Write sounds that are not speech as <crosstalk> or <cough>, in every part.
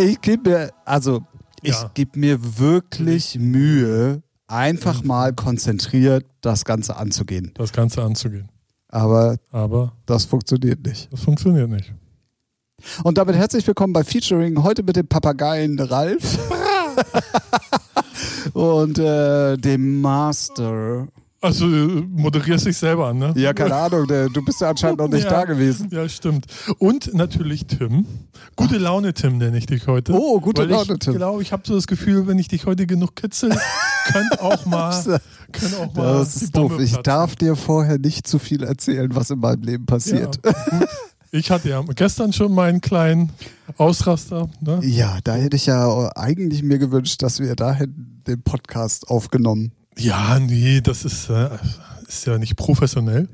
Ich gebe mir, also ich Ja. gebe mir wirklich Mühe, einfach mal konzentriert das Ganze anzugehen. das Ganze anzugehen. Aber Aber das funktioniert nicht. das funktioniert nicht. Und damit herzlich willkommen bei Featuring heute mit dem Papageien Ralf <laughs> und äh, dem Master. Also äh, moderierst dich selber an, ne? Ja, keine Ahnung, du bist ja anscheinend noch nicht Ja. da gewesen. Ja, stimmt. Und natürlich Tim. Gute Laune Tim nenne ich dich heute. Oh, gute Laune, ich Tim. glaube, ich habe so das Gefühl, wenn ich dich heute genug kitzel, könnte auch mal, könnte auch mal Das ist doof. Bombe Ich platzen. darf dir vorher nicht zu viel erzählen, was in meinem Leben passiert. Ja. Ich hatte ja gestern schon meinen kleinen Ausraster. Ne? Ja, da hätte ich ja eigentlich mir gewünscht, dass wir dahin den Podcast aufgenommen. Ja, nee, das ist, äh, ist ja nicht professionell.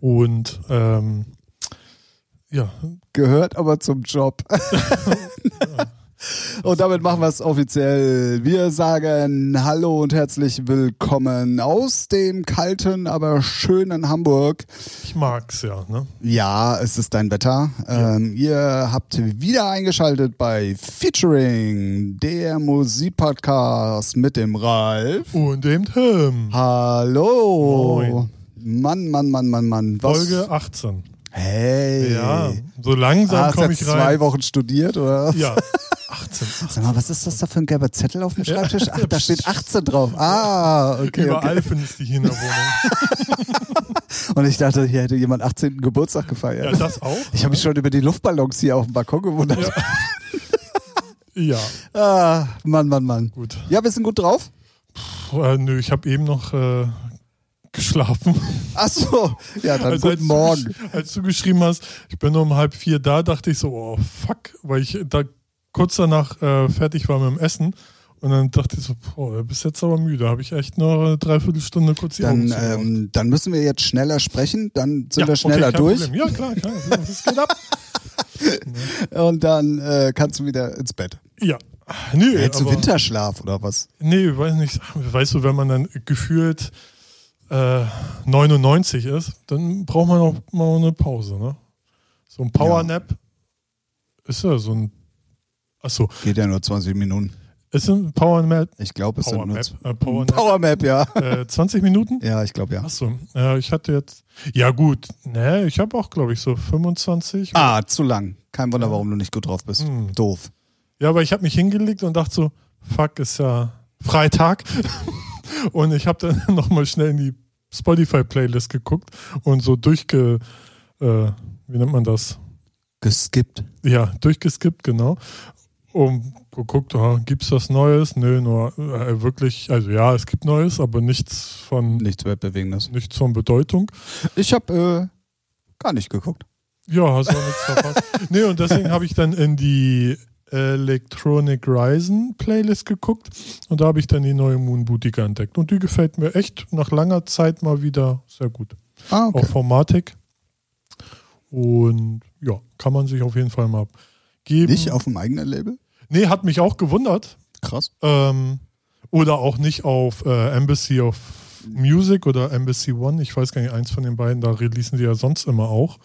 Und ähm, ja, Gehört aber zum Job. <laughs> <laughs> Und damit machen wir es offiziell. Wir sagen Hallo und herzlich willkommen aus dem kalten, aber schönen Hamburg. ich mag's ja. Ne? Ja, es ist dein Wetter. Ähm, ihr habt wieder eingeschaltet bei Featuring, der Musikpodcast mit dem Ralf. Und dem Tim. Hallo. Moin. Mann, Mann, Mann, Mann, Mann. Was? Folge 18. Hey. Ja, so langsam Ah, hast komme ich zwei rein. Wochen studiert, oder? Ja, <laughs> 18. Sag mal, was ist das da für ein gelber Zettel auf dem Schreibtisch? Ach, da steht 18 drauf. Ah, okay. Überall okay. findest du dich in der Wohnung. <laughs> Und ich dachte, hier hätte jemand 18. Geburtstag gefeiert. Ja, das auch. ich habe mich schon über die Luftballons hier auf dem Balkon gewundert. <laughs> Ja, Ah, Mann, Mann, Mann. gut. Ja, wir sind gut drauf. Puh, äh, nö, ich habe eben noch äh, geschlafen. Ach so. Ja, dann Also, als guten du Morgen. gesch- Als du geschrieben hast, ich bin um halb vier da, dachte ich so, oh fuck, weil ich da kurz danach äh, fertig war mit dem Essen. Und dann dachte ich so, boah, du bist jetzt aber müde. Habe ich echt noch eine Dreiviertelstunde kurz die Augen Dann, ähm, dann müssen wir jetzt schneller sprechen. Dann sind Ja, wir schneller okay, durch. Problem. Ja, klar, klar. Das geht ab. <laughs> Und dann äh, kannst du wieder ins Bett. Ja. Nö, Hältst du aber- Winterschlaf oder was? Nee, weiß nicht. Weißt du, wenn man dann gefühlt äh, 99 ist, dann braucht man auch mal eine Pause, ne? So ein Powernap ist ja so ein. Achso, Geht ja nur 20 Minuten. ist ein Powernap. Ich glaube, es sind nur Powernap. z- Äh, Powernap. Powermap, ja. äh, 20 Minuten? Ja, ich glaube ja. Achso, äh, ich hatte jetzt. Ja, gut. Ne, ich habe auch, glaube ich, so 25. Ah, zu lang. Kein Wunder, warum du nicht gut drauf bist. Hm. Doof. Ja, aber ich habe mich hingelegt und dachte so, fuck, ist ja Freitag. <laughs> und ich habe dann <laughs> nochmal schnell in die Spotify-Playlist geguckt und so durchge, äh, wie nennt man das? Geskippt. Ja, durchgeskippt, genau. Und geguckt, ah, gibt's was Neues? Nö, nur äh, wirklich, also ja, es gibt Neues, aber nichts von Nichts Weltbewegendes. nichts von Bedeutung. Ich habe äh, gar nicht geguckt. Ja, hast auch nichts verpasst. <laughs> nee, und deswegen habe ich dann in die Electronic Ryzen Playlist geguckt und da habe ich dann die neue Moon Boutique entdeckt. Und die gefällt mir echt nach langer Zeit mal wieder sehr gut. Ah, Auch Formatik. Und ja, kann man sich auf jeden Fall mal geben. Nicht auf dem eigenen Label? nee, hat mich auch gewundert. Krass. Ähm, oder auch nicht auf äh, Embassy of Music oder Embassy One. Ich weiß gar nicht, eins von den beiden, da releasen sie ja sonst immer auch.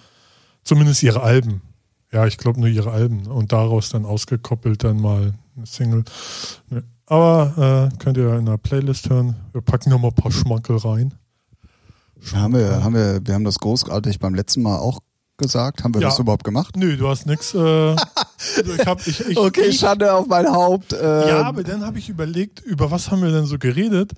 Zumindest ihre Alben. Ja, ich glaube nur ihre Alben. Und daraus dann ausgekoppelt dann mal eine Single. Aber äh, könnt ihr in der Playlist hören. Wir packen noch mal ein paar Schmankel rein. Haben wir, haben wir, wir haben das großartig beim letzten Mal auch gesagt. Haben wir Ja. das überhaupt gemacht? Nö, du hast nix. Äh, also ich hab, ich, ich, <laughs> Okay, ich, Schande auf mein Haupt. Ähm, Ja, aber dann habe ich überlegt, über was haben wir denn so geredet?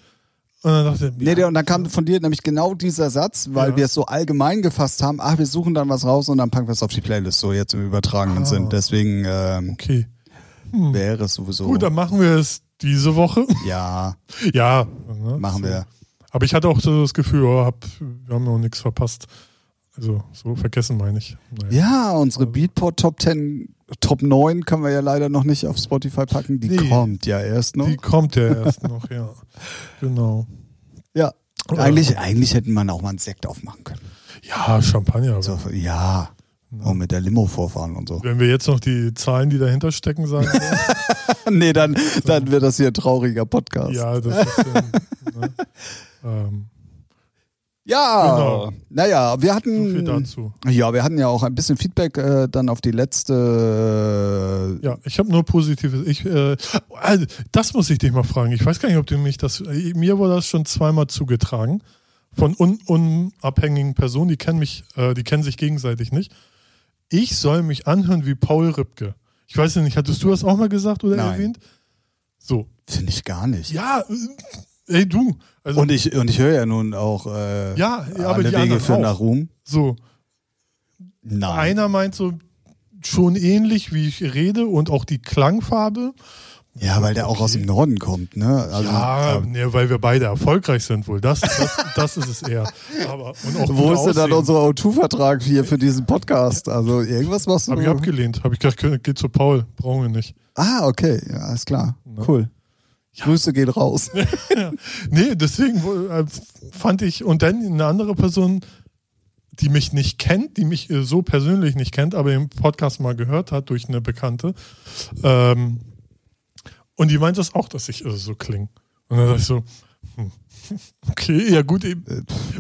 Und dann dachte ich, Nee, der, und dann kam von dir nämlich genau dieser Satz, weil Ja. wir es so allgemein gefasst haben, ach, wir suchen dann was raus und dann packen wir es auf die Playlist, so jetzt im übertragenen Ah. Sinn. Deswegen ähm, okay. wäre es sowieso. Gut, dann machen wir es diese Woche. ja, <laughs> Ja, ne, machen so. wir. Aber ich hatte auch so das Gefühl, oh, hab, wir haben noch nichts verpasst. Also so vergessen meine ich. Naja. Ja, unsere Beatport Top 10, Top 9 können wir ja leider noch nicht auf Spotify packen. Die Nee. kommt ja erst noch. Die kommt ja erst noch, ja. Genau. ja. Eigentlich, eigentlich hätten wir auch mal einen Sekt aufmachen können. Ja, Champagner. So, ja. Und mit der Limo vorfahren und so. Wenn wir jetzt noch die Zahlen, die dahinter stecken, sagen <laughs> nee, dann, dann wird das hier ein trauriger Podcast. ja, das ist dann, ne? <laughs> ähm, Ja, Genau. naja, wir hatten. So viel dazu. Ja, wir hatten ja auch ein bisschen Feedback äh, dann auf die letzte. Ja, ich habe nur Positives. Ich, äh, also, das muss ich dich mal fragen. Ich weiß gar nicht, ob du mich das. äh, Mir wurde das schon zweimal zugetragen von un, unabhängigen Personen. Die kennen mich, äh, die kennen sich gegenseitig nicht. Ich soll mich anhören wie Paul Ripke. Ich weiß nicht, hattest du das auch mal gesagt oder Nein. erwähnt? So. Finde ich gar nicht. Ja, äh, ey du. Also, Und ich, und ich höre ja nun auch äh, Ja, ja, aber alle die Wege führen nach Ruhm. so. Nein. Einer meint so schon ähnlich, wie ich rede und auch die Klangfarbe. Ja, weil der auch aus dem Norden kommt, ne? Also, Ja, ähm, nee, weil wir beide erfolgreich sind wohl. Das, das, das ist es eher. Aber, wo ist denn dann unser O2-Vertrag hier für diesen Podcast? Also irgendwas machst du. Hab ich abgelehnt. Habe ich gedacht, geht zu Paul. Brauchen wir nicht. ah, okay, ja, alles klar. Ne? Cool. Grüße gehen raus. ja. <laughs> Nee, deswegen äh, fand ich, und dann eine andere Person, die mich nicht kennt, die mich äh, so persönlich nicht kennt, aber im Podcast mal gehört hat durch eine Bekannte. Ähm, und die meint das auch, dass ich äh, so klinge. Und dann dachte ich so, hm, <laughs> okay, ja gut, eben.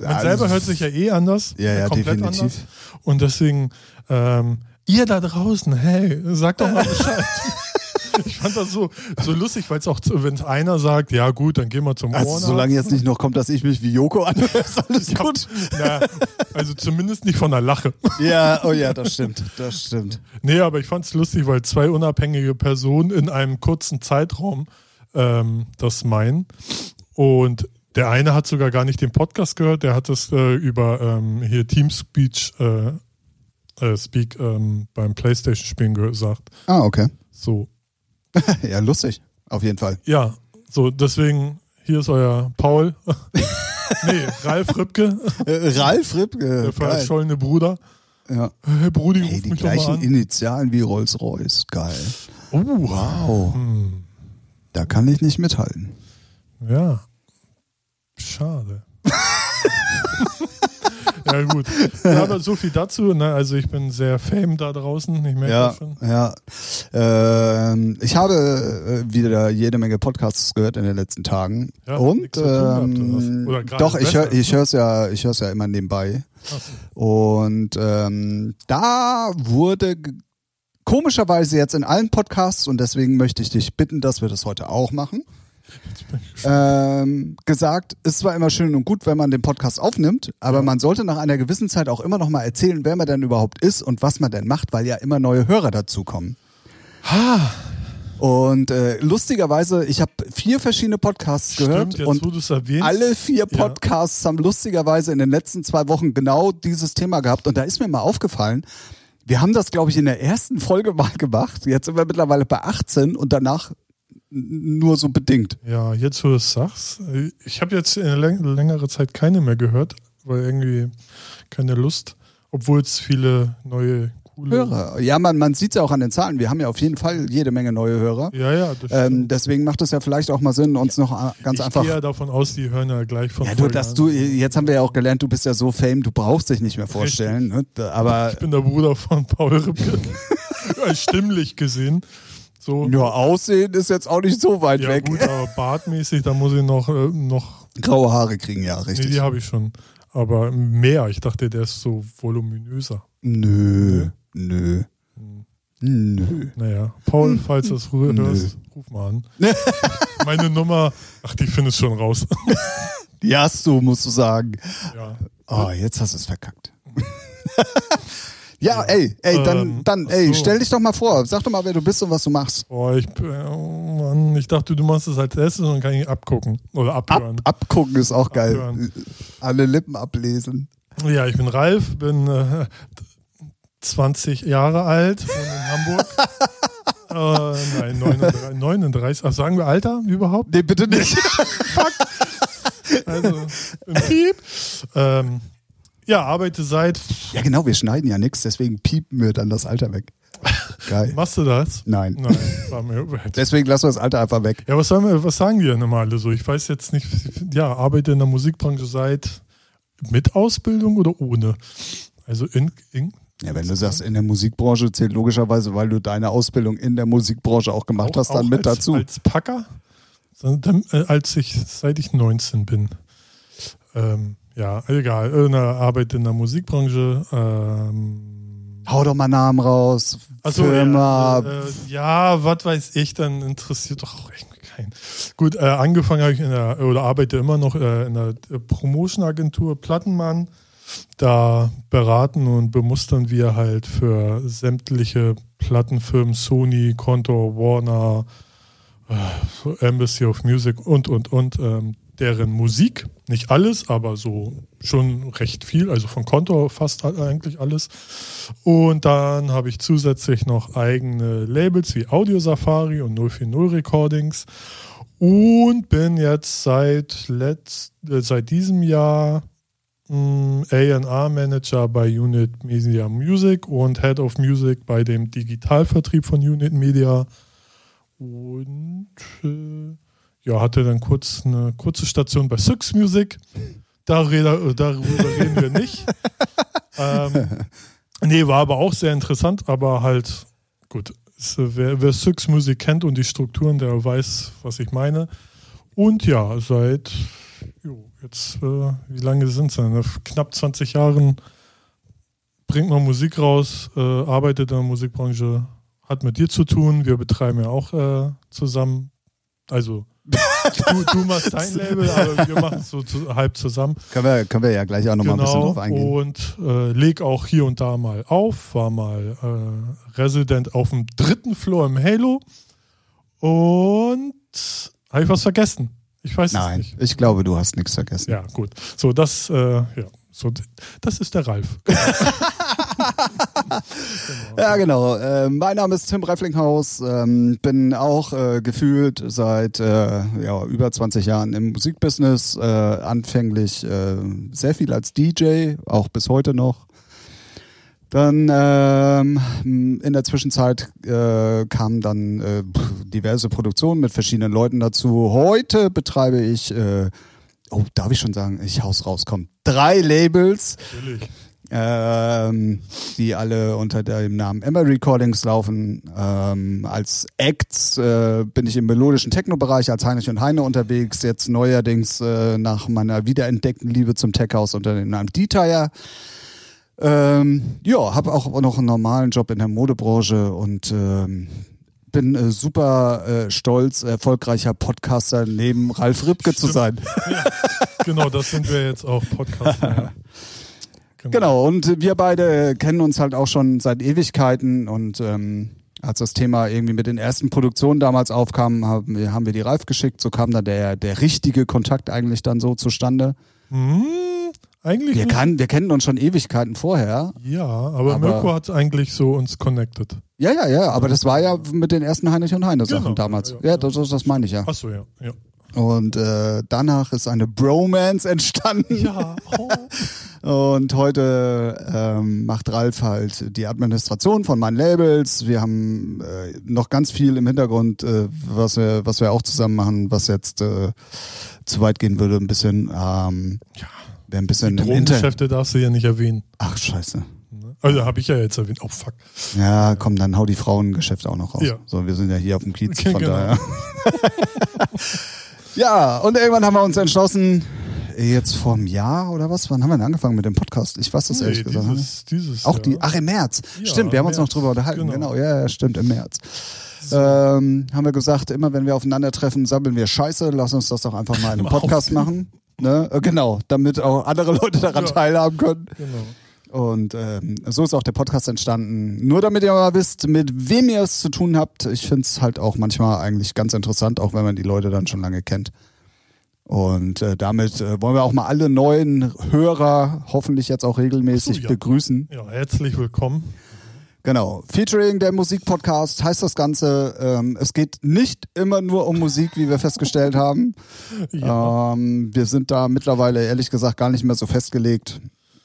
Man selber hört sich ja eh anders. Ja, ja, komplett definitiv. anders. Und deswegen, ähm, ihr da draußen, hey, sagt doch mal <laughs> Bescheid. <laughs> ich fand das so, so lustig, weil es auch, wenn einer sagt, ja gut, dann gehen wir zum Also, Ohrenarzt. solange jetzt nicht noch kommt, dass ich mich wie Joko anhöre, <laughs> ist alles gut. Na, also zumindest nicht von der Lache. <laughs> Ja, oh ja, das stimmt. Das stimmt. Nee, aber ich fand es lustig, weil zwei unabhängige Personen in einem kurzen Zeitraum ähm, das meinen. Und der eine hat sogar gar nicht den Podcast gehört, der hat es äh, über ähm, hier Teamspeech äh, äh, Speak ähm, beim Playstation-Spielen gesagt. Ah, okay. So, <laughs> Ja, lustig. Auf jeden Fall. ja, so deswegen, hier ist euer Paul. <laughs> nee, Ralf Rübke, Äh, Ralf äh, der verschollene Bruder. Ja. Hey Brudi, Hey, die gleichen. Initialen wie Rolls-Royce. Geil. Oh, Wow. hm. Da kann ich nicht mithalten. Ja. Schade. <laughs> ja, gut. Ja, aber so viel dazu. Ne? Also, ich bin sehr fame da draußen. Ich merke Ja, das schon. ja. Ähm, ich habe äh, wieder jede Menge Podcasts gehört in den letzten Tagen. Ja, Und gehabt, ähm, doch, ich höre ich hör's ja, ich hör's ja immer nebenbei. So. Und ähm, da wurde komischerweise jetzt in allen Podcasts, und deswegen möchte ich dich bitten, dass wir das heute auch machen, Ähm, gesagt, ist zwar immer schön und gut, wenn man den Podcast aufnimmt, aber man sollte nach einer gewissen Zeit auch immer noch mal erzählen, wer man denn überhaupt ist und was man denn macht, weil ja immer neue Hörer dazukommen. Und äh, lustigerweise, ich habe vier verschiedene Podcasts gehört Stimmt, jetzt und alle vier Ja. Podcasts haben lustigerweise in den letzten zwei Wochen genau dieses Thema gehabt. Und da ist mir mal aufgefallen, wir haben das, glaube ich, in der ersten Folge mal gemacht. Jetzt sind wir mittlerweile bei 18 und danach nur so bedingt. Ja, jetzt wo du es sagst. Ich habe jetzt in läng längere Zeit keine mehr gehört, weil irgendwie keine Lust. Obwohl es viele neue, coole. Hörer. Ja, man, man sieht es ja auch an den Zahlen. Wir haben ja auf jeden Fall jede Menge neue Hörer. Ja, ja, das Ähm, deswegen macht es ja vielleicht auch mal Sinn, uns noch äh, ganz ich einfach. gehe ja davon aus, die hören ja gleich von Ja, du, dass du, jetzt haben wir ja auch gelernt, du bist ja so fame, du brauchst dich nicht mehr vorstellen. Ne? Aber Ich bin der Bruder von Paul Ripke. ja, <laughs> stimmlich gesehen. So. ja, Aussehen ist jetzt auch nicht so weit Ja, weg. gut, aber bartmäßig, da muss ich noch, äh, noch Graue Haare kriegen, ja, nee, richtig. die habe ich schon. Aber mehr. Ich dachte, der ist so voluminöser. Nö, nö, Hm. nö. Naja, Paul, falls du das Nö. hörst, ruf mal an. <laughs> Meine Nummer, ach, die findest schon raus. <laughs> Die hast du, musst du sagen. ja. Oh, jetzt hast du es verkackt. <laughs> ja, ey, ey, dann, Ähm, dann, ey, so. stell dich doch mal vor. Sag doch mal, wer du bist und was du machst. Boah, ich, äh, oh Mann, ich dachte, du machst es als erstes und dann kann ich abgucken. Oder Ab, abhören. abgucken ist auch geil. Abhören. Alle Lippen ablesen. Ja, ich bin Ralf, bin äh, 20 Jahre alt, wohne in Hamburg. <laughs> äh, nein, 39, 39. Ach, sagen wir Alter überhaupt? Nee, bitte nicht. <laughs> Also, im <laughs> Piep. Ähm, ja, arbeite seit. ja, genau, wir schneiden ja nichts, deswegen piepen wir dann das Alter weg. Geil. <laughs> Machst du das? Nein. Nein, war mir. <laughs> Deswegen lassen wir das Alter einfach weg. Ja, was, sagen wir, was sagen die denn immer alle so? Ich weiß jetzt nicht. Ja, arbeite in der Musikbranche seit mit Ausbildung oder ohne? Also in, in Ja, wenn du sagst, in der Musikbranche zählt logischerweise, weil du deine Ausbildung in der Musikbranche auch gemacht hast, dann mit als, dazu. Als Packer, sondern, äh, als ich, seit ich 19 bin. Ähm, ja, egal. Irgendeine Arbeit in der Musikbranche. Ähm, Hau doch mal Namen raus. Achso, Firma. ja, äh, ja was weiß ich, dann interessiert doch auch irgendwie keinen. Gut, äh, angefangen habe ich in der, oder arbeite immer noch äh, in der Promotion-Agentur Plattenmann. Da beraten und bemustern wir halt für sämtliche Plattenfirmen, Sony, Contour, Warner, äh, Embassy of Music und, und, und, ähm, deren Musik. Nicht alles, aber so schon recht viel. Also von Contour fast eigentlich alles. Und dann habe ich zusätzlich noch eigene Labels wie Audio Safari und 040 Recordings. Und bin jetzt seit, letzt, äh, seit diesem Jahr AR-Manager bei Unit Media Music und Head of Music bei dem Digitalvertrieb von Unit Media. Und äh, ja, hatte dann kurz eine kurze Station bei Six Music. Darüber, darüber reden wir nicht. <laughs> ähm, nee, war aber auch sehr interessant, aber halt, gut, ist, wer, wer Six Music kennt und die Strukturen, der weiß, was ich meine. Und ja, seit jo, jetzt, äh, wie lange sind es denn? Knapp 20 Jahren bringt man Musik raus, äh, arbeitet in der Musikbranche, hat mit dir zu tun. Wir betreiben ja auch äh, zusammen. Also du, du, machst dein Label, aber wir machen es so zu, halb zusammen. Können wir, können wir ja gleich auch nochmal genau, ein bisschen genau, drauf eingehen. Und äh, leg auch hier und da mal auf, war mal äh, Resident auf dem dritten Floor im Halo. Und habe ich was vergessen? Ich weiß Nein, nicht. ich glaube, du hast nichts vergessen. Ja, gut. So, das, äh, ja, so, das ist der Ralf. <laughs> Ja, genau. Äh, mein Name ist Tim Reiflinghaus. Ähm, bin auch äh, gefühlt seit äh, ja, über 20 Jahren im Musikbusiness. Äh, anfänglich äh, sehr viel als DJ, auch bis heute noch. Dann ähm, in der Zwischenzeit äh, kamen dann äh, diverse Produktionen mit verschiedenen Leuten dazu. Heute betreibe ich, äh, oh, darf ich schon sagen, ich haus raus, komm, drei Labels. Natürlich. Ähm, die alle unter dem Namen Emma Recordings laufen. Ähm, als Acts äh, bin ich im melodischen Techno-Bereich als Heinrich und Heine unterwegs. Jetzt neuerdings äh, nach meiner wiederentdeckten Liebe zum Tech-House unter dem Namen Detail. Ähm, ja, habe auch noch einen normalen Job in der Modebranche und ähm, bin äh, super äh, stolz, erfolgreicher Podcaster neben Ralf Ripke zu sein. Ja, genau, das sind wir jetzt auch Podcaster. <laughs> Genau. genau, und wir beide kennen uns halt auch schon seit Ewigkeiten und ähm, als das Thema irgendwie mit den ersten Produktionen damals aufkam, haben wir, haben wir die Ralf geschickt, so kam dann der, der richtige Kontakt eigentlich dann so zustande. Mhm. Eigentlich wir, kann, wir kennen uns schon Ewigkeiten vorher. Ja, aber, aber Mirko hat eigentlich so uns connected. Ja, ja, ja, aber das war ja mit den ersten Heinrich und Heine Sachen genau, damals. Ja, ja, ja das, das meine ich ja. Ach so, ja. ja. Und äh, danach ist eine Bromance entstanden. Ja. Oh. <laughs> Und heute ähm, macht Ralf halt die Administration von meinen Labels. Wir haben äh, noch ganz viel im Hintergrund, äh, was wir, was wir auch zusammen machen, was jetzt äh, zu weit gehen würde, ein bisschen. Ähm, ja ein bisschen Die Drogengeschäfte darfst du ja nicht erwähnen. Ach, scheiße. Also habe ich ja jetzt erwähnt. Oh, fuck. Ja, komm, dann hau die Frauengeschäfte auch noch raus. Ja. So, wir sind ja hier auf dem Kiez, Okay, <laughs> von genau. daher. <laughs> ja, und irgendwann haben wir uns entschlossen, jetzt vor einem Jahr oder was? Wann haben wir denn angefangen mit dem Podcast? Ich weiß das ehrlich Nee, gesagt. dieses, dieses Auch die, ach im März. Ja, stimmt, wir haben uns März. noch drüber unterhalten. Genau, Genau. ja, ja, stimmt, im März. Ähm, haben wir gesagt, immer wenn wir aufeinandertreffen, sammeln wir Scheiße, lass uns das doch einfach mal in einem Podcast machen. Ne? Äh, Genau, damit auch andere Leute daran Ja. teilhaben können. Genau. Und ähm, so ist auch der Podcast entstanden. Nur damit ihr mal wisst, mit wem ihr es zu tun habt. Ich finde es halt auch manchmal eigentlich ganz interessant, auch wenn man die Leute dann schon lange kennt. Und äh, damit äh, wollen wir auch mal alle neuen Hörer hoffentlich jetzt auch regelmäßig so, ja. begrüßen. Ja, herzlich willkommen. Genau. Featuring der Musikpodcast heißt das Ganze. Ähm, es geht nicht immer nur um Musik, wie wir festgestellt haben. <laughs> Ja. Ähm, wir sind da mittlerweile ehrlich gesagt gar nicht mehr so festgelegt.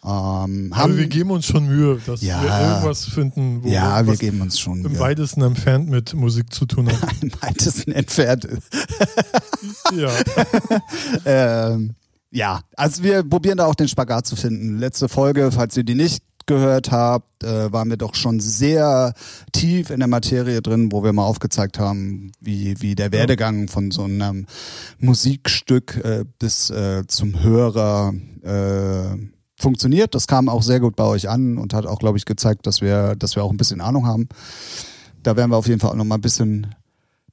Ähm, Aber haben, wir geben uns schon Mühe, dass Ja. wir irgendwas finden, wo ja, wir geben uns schon im Mühe. weitesten entfernt mit Musik zu tun hat. <laughs> Im weitesten entfernt. <laughs> ja. <laughs> ähm, ja, also wir probieren da auch den Spagat zu finden. Letzte Folge, falls ihr die nicht gehört habt, äh, waren wir doch schon sehr tief in der Materie drin, wo wir mal aufgezeigt haben, wie, wie der Werdegang von so einem Musikstück äh, bis äh, zum Hörer äh, funktioniert. Das kam auch sehr gut bei euch an und hat auch, glaube ich, gezeigt, dass wir, dass wir auch ein bisschen Ahnung haben. Da werden wir auf jeden Fall auch noch mal ein bisschen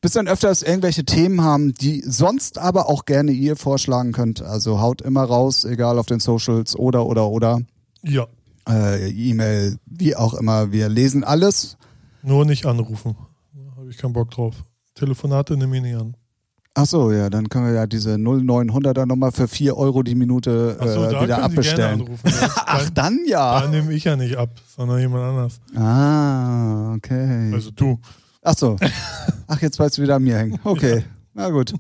bis dann öfters irgendwelche Themen haben, die sonst aber auch gerne ihr vorschlagen könnt. Also haut immer raus, egal auf den Socials oder oder oder. Ja. Äh, E-Mail, wie auch immer. Wir lesen alles. Nur nicht anrufen. Habe ich keinen Bock drauf. Telefonate nehme ich nicht an. Ach so, ja, dann können wir ja diese 0900er nochmal für 4 Euro die Minute äh, so, da wieder abbestellen. Ja, <laughs> Ach, dann ja. Da nehme ich ja nicht ab, sondern jemand anders. Ah, okay. Also du. Ach so. Ach, jetzt weißt du wieder an mir hängen. Okay, na gut.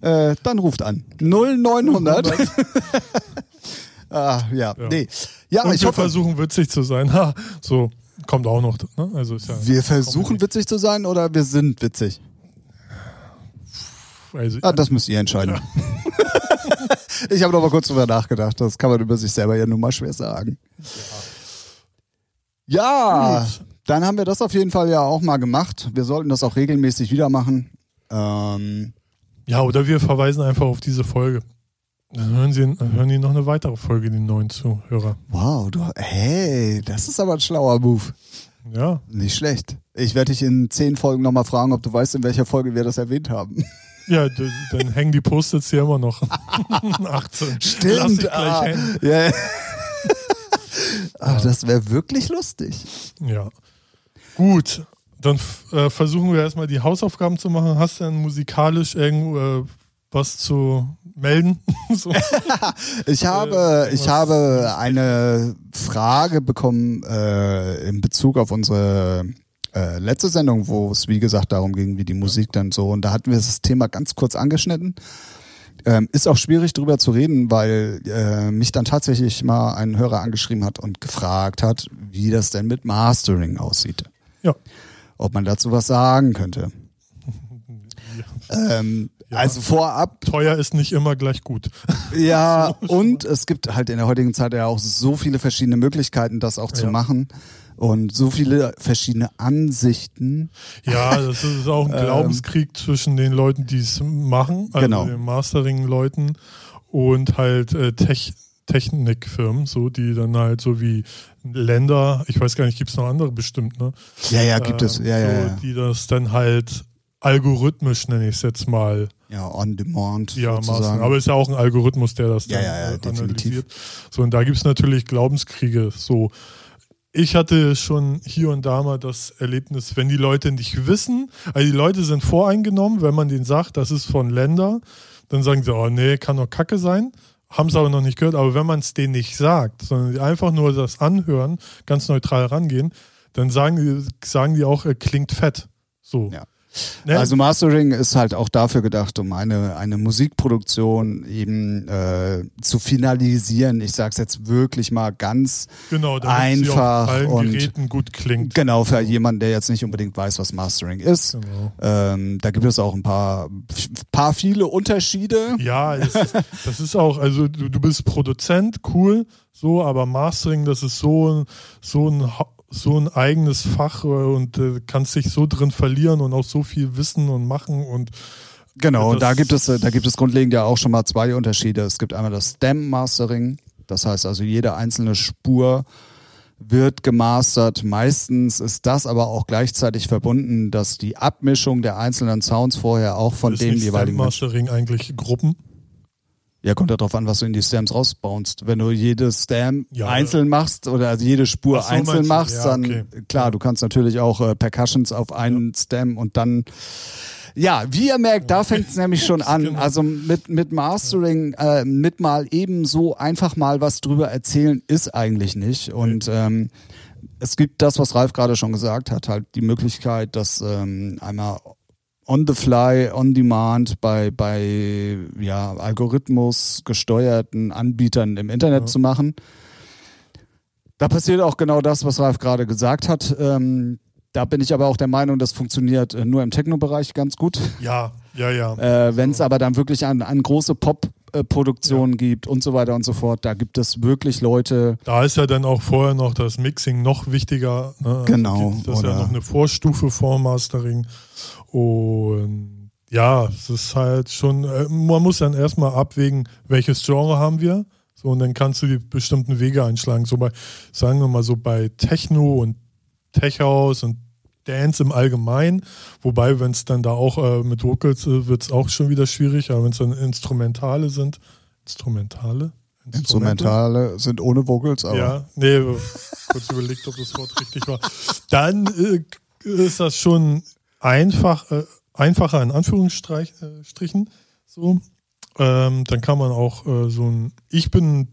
Äh, dann ruft an. 0900. <laughs> ah, ja. Ja. Nee. Ja, Und ich wir hoffe, versuchen witzig zu sein. Ha, so kommt auch noch. Ne? Also ist ja wir versuchen witzig zu sein oder wir sind witzig. Also, Ah, das müsst ihr entscheiden. <laughs> ich habe noch mal kurz drüber nachgedacht. Das kann man über sich selber ja nun mal schwer sagen. Ja, Gut. dann haben wir das auf jeden Fall ja auch mal gemacht. Wir sollten das auch regelmäßig wieder machen. Ähm, Ja, oder wir verweisen einfach auf diese Folge. Dann hören, Sie, dann hören die noch eine weitere Folge, die neuen Zuhörer. wow, du, hey, das ist aber ein schlauer Move. Ja, Nicht schlecht. Ich werde dich in zehn Folgen nochmal fragen, ob du weißt, in welcher Folge wir das erwähnt haben. Ja dann hängen die Post-its hier immer noch. <laughs> 18. Lass ich gleich ah, hängen. ja. <laughs> Ach, das wäre wirklich lustig. Ja. Gut, dann äh, versuchen wir erstmal die Hausaufgaben zu machen. Hast du denn musikalisch irgendwo äh, was zu melden? <laughs> so. Ich habe, Äh, ich habe eine Frage bekommen äh, in Bezug auf unsere äh, letzte Sendung, wo es wie gesagt darum ging, wie die Musik dann so. Und da hatten wir das Thema ganz kurz angeschnitten. Ähm, ist auch schwierig drüber zu reden, weil äh, mich dann tatsächlich mal ein Hörer angeschrieben hat und gefragt hat, wie das denn mit Mastering aussieht. Ja. Ob man dazu was sagen könnte. <laughs> Ähm, Ja. Also vorab Teuer ist nicht immer gleich gut. <laughs> Ja, <laughs> und es gibt halt in der heutigen Zeit ja auch so viele verschiedene Möglichkeiten, das auch zu Ja. machen. Und so viele verschiedene Ansichten. Ja, das ist auch ein <laughs> Ähm. Glaubenskrieg zwischen den Leuten, die es machen, also Genau. den Mastering-Leuten und halt äh, Tech Technikfirmen, so die dann halt so wie Länder, ich weiß gar nicht, gibt es noch andere bestimmt, ne? Ja, ja, gibt es. Ähm, Ja, so, ja, ja. Die das dann halt algorithmisch, nenne ich es jetzt mal, Ja, on demand. ja, sozusagen. mastern. Aber es ist ja auch ein Algorithmus, der das Ja, dann ja, ja, äh, definitiv. analysiert. So, und da gibt es natürlich Glaubenskriege. So, ich hatte schon hier und da mal das Erlebnis, wenn die Leute nicht wissen, also die Leute sind voreingenommen, wenn man denen sagt, das ist von Länder, dann sagen sie, oh nee, kann doch Kacke sein. Haben es aber noch nicht gehört, aber wenn man es denen nicht sagt, sondern die einfach nur das anhören, ganz neutral rangehen, dann sagen die, sagen die auch, er klingt fett. So. Ja. Ne? Also Mastering ist halt auch dafür gedacht, um eine, eine Musikproduktion eben äh, zu finalisieren. Ich sag's jetzt wirklich mal ganz genau, damit sie einfach auf allen und- Geräten gut klingt. genau für jemanden, der jetzt nicht unbedingt weiß, was Mastering ist. Genau. Ähm, da gibt es auch ein paar, paar viele Unterschiede. Ja, es ist, das ist auch, also du, du bist Produzent, cool, so, aber Mastering, das ist so, so ein so ein eigenes Fach äh, und äh, kannst dich so drin verlieren und auch so viel wissen und machen und Genau, und da gibt es, äh, da gibt es grundlegend ja auch schon mal zwei Unterschiede. Es gibt einmal das Stem Mastering, das heißt also jede einzelne Spur wird gemastert. Meistens ist das aber auch gleichzeitig verbunden, dass die Abmischung der einzelnen Sounds vorher auch von ist dem jeweiligen. Mastering eigentlich Gruppen. Ja, kommt ja drauf an, was du in die Stems rausbaust. Wenn du jede Stem Ja. einzeln machst oder also jede Spur so, einzeln machst, Ja, dann okay. klar, du kannst natürlich auch äh, Percussions auf einen Stem und dann ja, wie ihr merkt, da fängt es nämlich schon <laughs> an. Genau. Also mit, mit Mastering, äh, mit mal eben so einfach mal was drüber erzählen, ist eigentlich nicht. Und ähm, es gibt das, was Ralf gerade schon gesagt hat, halt die Möglichkeit, dass ähm, einmal on the fly, on demand bei, bei ja, Algorithmus gesteuerten Anbietern im Internet Ja. zu machen. Da passiert auch genau das, was Ralf gerade gesagt hat. Ähm, da bin ich aber auch der Meinung, das funktioniert äh, nur im Techno-Bereich ganz gut. Ja, ja, ja. Äh, Wenn es aber dann wirklich an, an große Live-Produktionen gibt und so weiter und so fort. Da gibt es wirklich Leute. Da ist ja dann auch vorher noch das Mixing noch wichtiger. Ne? Genau, Das ist ja noch eine Vorstufe vor Mastering. Und ja, es ist halt schon, äh, man muss dann erstmal abwägen, welches Genre haben wir. So, und dann kannst du die bestimmten Wege einschlagen. So bei, sagen wir mal so bei Techno und Tech House und Dance im Allgemeinen. Wobei, wenn es dann da auch äh, mit Vocals äh, wird es auch schon wieder schwierig. Aber wenn es dann Instrumentale sind, Instrumentale? Instrumente? Instrumentale sind ohne Vocals, aber Ja, nee, kurz überlegt, ob das Wort richtig war. Dann äh, ist das schon einfach, äh, einfacher in Anführungsstrichen. So. Ähm, dann kann man auch äh, so ein, ich bin,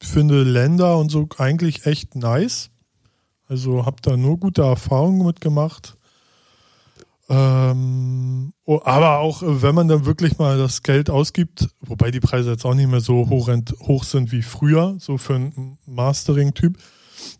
finde Länder und so eigentlich echt nice. Also habe da nur gute Erfahrungen mitgemacht. Ähm, oh, aber auch äh, wenn man dann wirklich mal das Geld ausgibt, wobei die Preise jetzt auch nicht mehr so hoch, hoch sind wie früher, so für einen Mastering-Typ,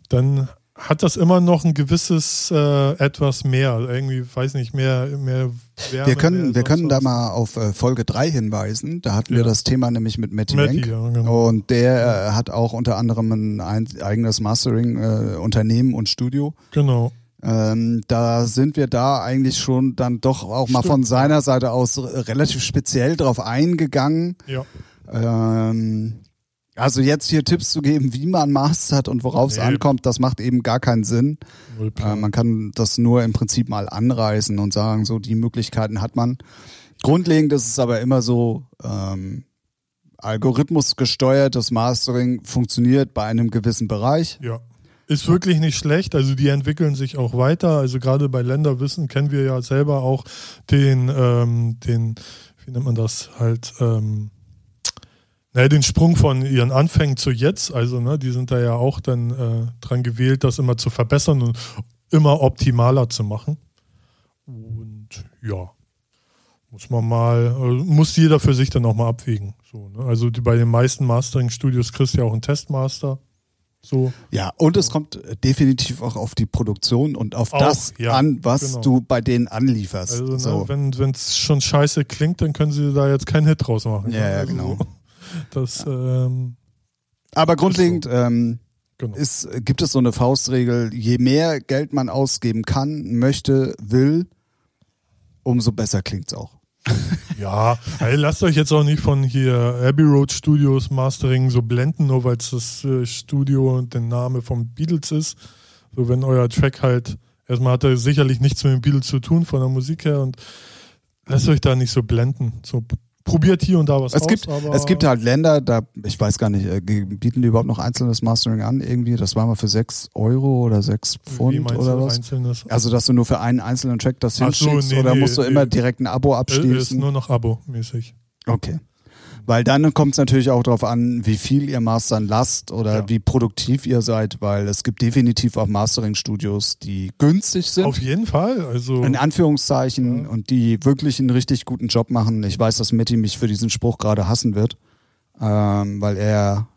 dann hat das immer noch ein gewisses äh, etwas mehr, irgendwie, weiß nicht, mehr, mehr Wärme. wir können, mehr wir können da mal auf äh, Folge 3 hinweisen. Da hatten wir Ja. das Thema nämlich mit Matty Menk. ja, genau. Und der äh, hat auch unter anderem ein, ein eigenes Mastering-Unternehmen und Studio. Genau. Ähm, da sind wir da eigentlich schon dann doch auch mal von seiner Seite aus relativ speziell drauf eingegangen. Ja. Ähm, also jetzt hier Tipps zu geben, wie man mastert und worauf es Nee. ankommt, das macht eben gar keinen Sinn. Äh, man kann das nur im Prinzip mal anreißen und sagen, so die Möglichkeiten hat man. Grundlegend ist es aber immer so, ähm, algorithmusgesteuertes Mastering funktioniert bei einem gewissen Bereich. Ja. Ist wirklich nicht schlecht. Also die entwickeln sich auch weiter. Also gerade bei Länderwissen kennen wir ja selber auch den, ähm, den, wie nennt man das halt, ähm, naja, den Sprung von ihren Anfängen zu jetzt. Also, ne, die sind da ja auch dann äh, dran gewählt, das immer zu verbessern und immer optimaler zu machen. Und ja, muss man mal, äh, muss jeder für sich dann auch mal abwägen. So, ne? Also die, bei den meisten Mastering-Studios kriegst du ja auch einen Testmaster. So. Ja, und es kommt äh, definitiv auch auf die Produktion und auf Auch, das ja, an, was genau. du bei denen anlieferst. Also, ne, so. wenn es schon scheiße klingt, dann können sie da jetzt keinen Hit draus machen. Ja, ja, Also, genau. <laughs> Das, ähm, Aber grundlegend ähm, genau. ist, gibt es so eine Faustregel, je mehr Geld man ausgeben kann, möchte, will, umso besser klingt's auch. <laughs> Ja, also lasst euch jetzt auch nicht von hier Abbey Road Studios Mastering so blenden, nur weil es das äh, Studio und der Name vom Beatles ist. So, wenn euer Track halt, erstmal hat er sicherlich nichts mit den Beatles zu tun von der Musik her und lasst euch da nicht so blenden. So, probiert hier und da was Es aus. gibt, es gibt halt Länder, da, ich weiß gar nicht, äh, bieten die überhaupt noch einzelnes Mastering an irgendwie? Das war mal für 6 Euro oder 6 wie Pfund oder was? Einzelnes? Also, dass du nur für einen einzelnen Track das Ach so, hinschickst nee, oder nee, musst du nee. immer direkt ein Abo Äh, ist abschließen? nur noch Abo-mäßig. Okay. Weil dann kommt es natürlich auch darauf an, wie viel ihr mastern lasst oder Ja. wie produktiv ihr seid, weil es gibt definitiv auch Mastering-Studios, die günstig sind. Auf jeden Fall. Also, in Anführungszeichen Ja. und die wirklich einen richtig guten Job machen. Ich weiß, dass Matti mich für diesen Spruch gerade hassen wird, ähm, weil er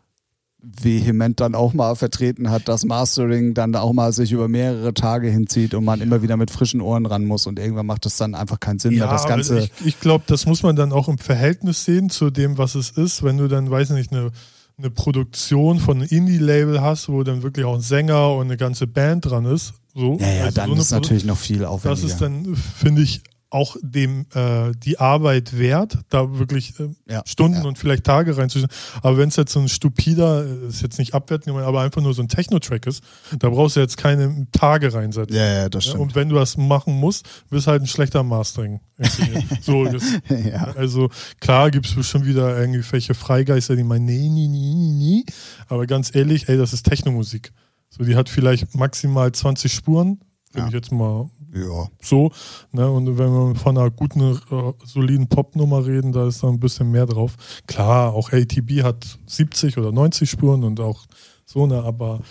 vehement dann auch mal vertreten hat, dass Mastering dann auch mal sich über mehrere Tage hinzieht und man immer wieder mit frischen Ohren ran muss und irgendwann macht es dann einfach keinen Sinn mehr, das Ganze. Ich, ich glaube, das muss man dann auch im Verhältnis sehen zu dem, was es ist. Wenn du dann, weiß nicht, eine, eine Produktion von einem Indie-Label hast, wo dann wirklich auch ein Sänger und eine ganze Band dran ist. So, ja, ja, Also dann so ist natürlich noch viel Das aufwendiger. ist dann, finde ich, auch dem äh, die Arbeit wert, da wirklich äh, Ja, Stunden ja. und vielleicht Tage reinzuschauen. Aber wenn es jetzt so ein stupider, äh, ist jetzt nicht abwertend, aber einfach nur so ein Techno-Track ist, da brauchst du jetzt keine Tage reinsetzen. ja, ja, das stimmt. und wenn du das machen musst, bist halt ein schlechter Mastering. <laughs> so, das, ja. also klar gibt es bestimmt wieder irgendwelche Freigeister, die meinen, nee, nee, nee, nee, nee. Aber ganz ehrlich, ey, das ist Technomusik. So, die hat vielleicht maximal 20 Spuren, wenn ich jetzt mal ja. so. Ne? Und wenn wir von einer guten, äh, soliden Popnummer reden, da ist da ein bisschen mehr drauf. Klar, auch ATB hat 70 oder 90 Spuren und auch so, ne? aber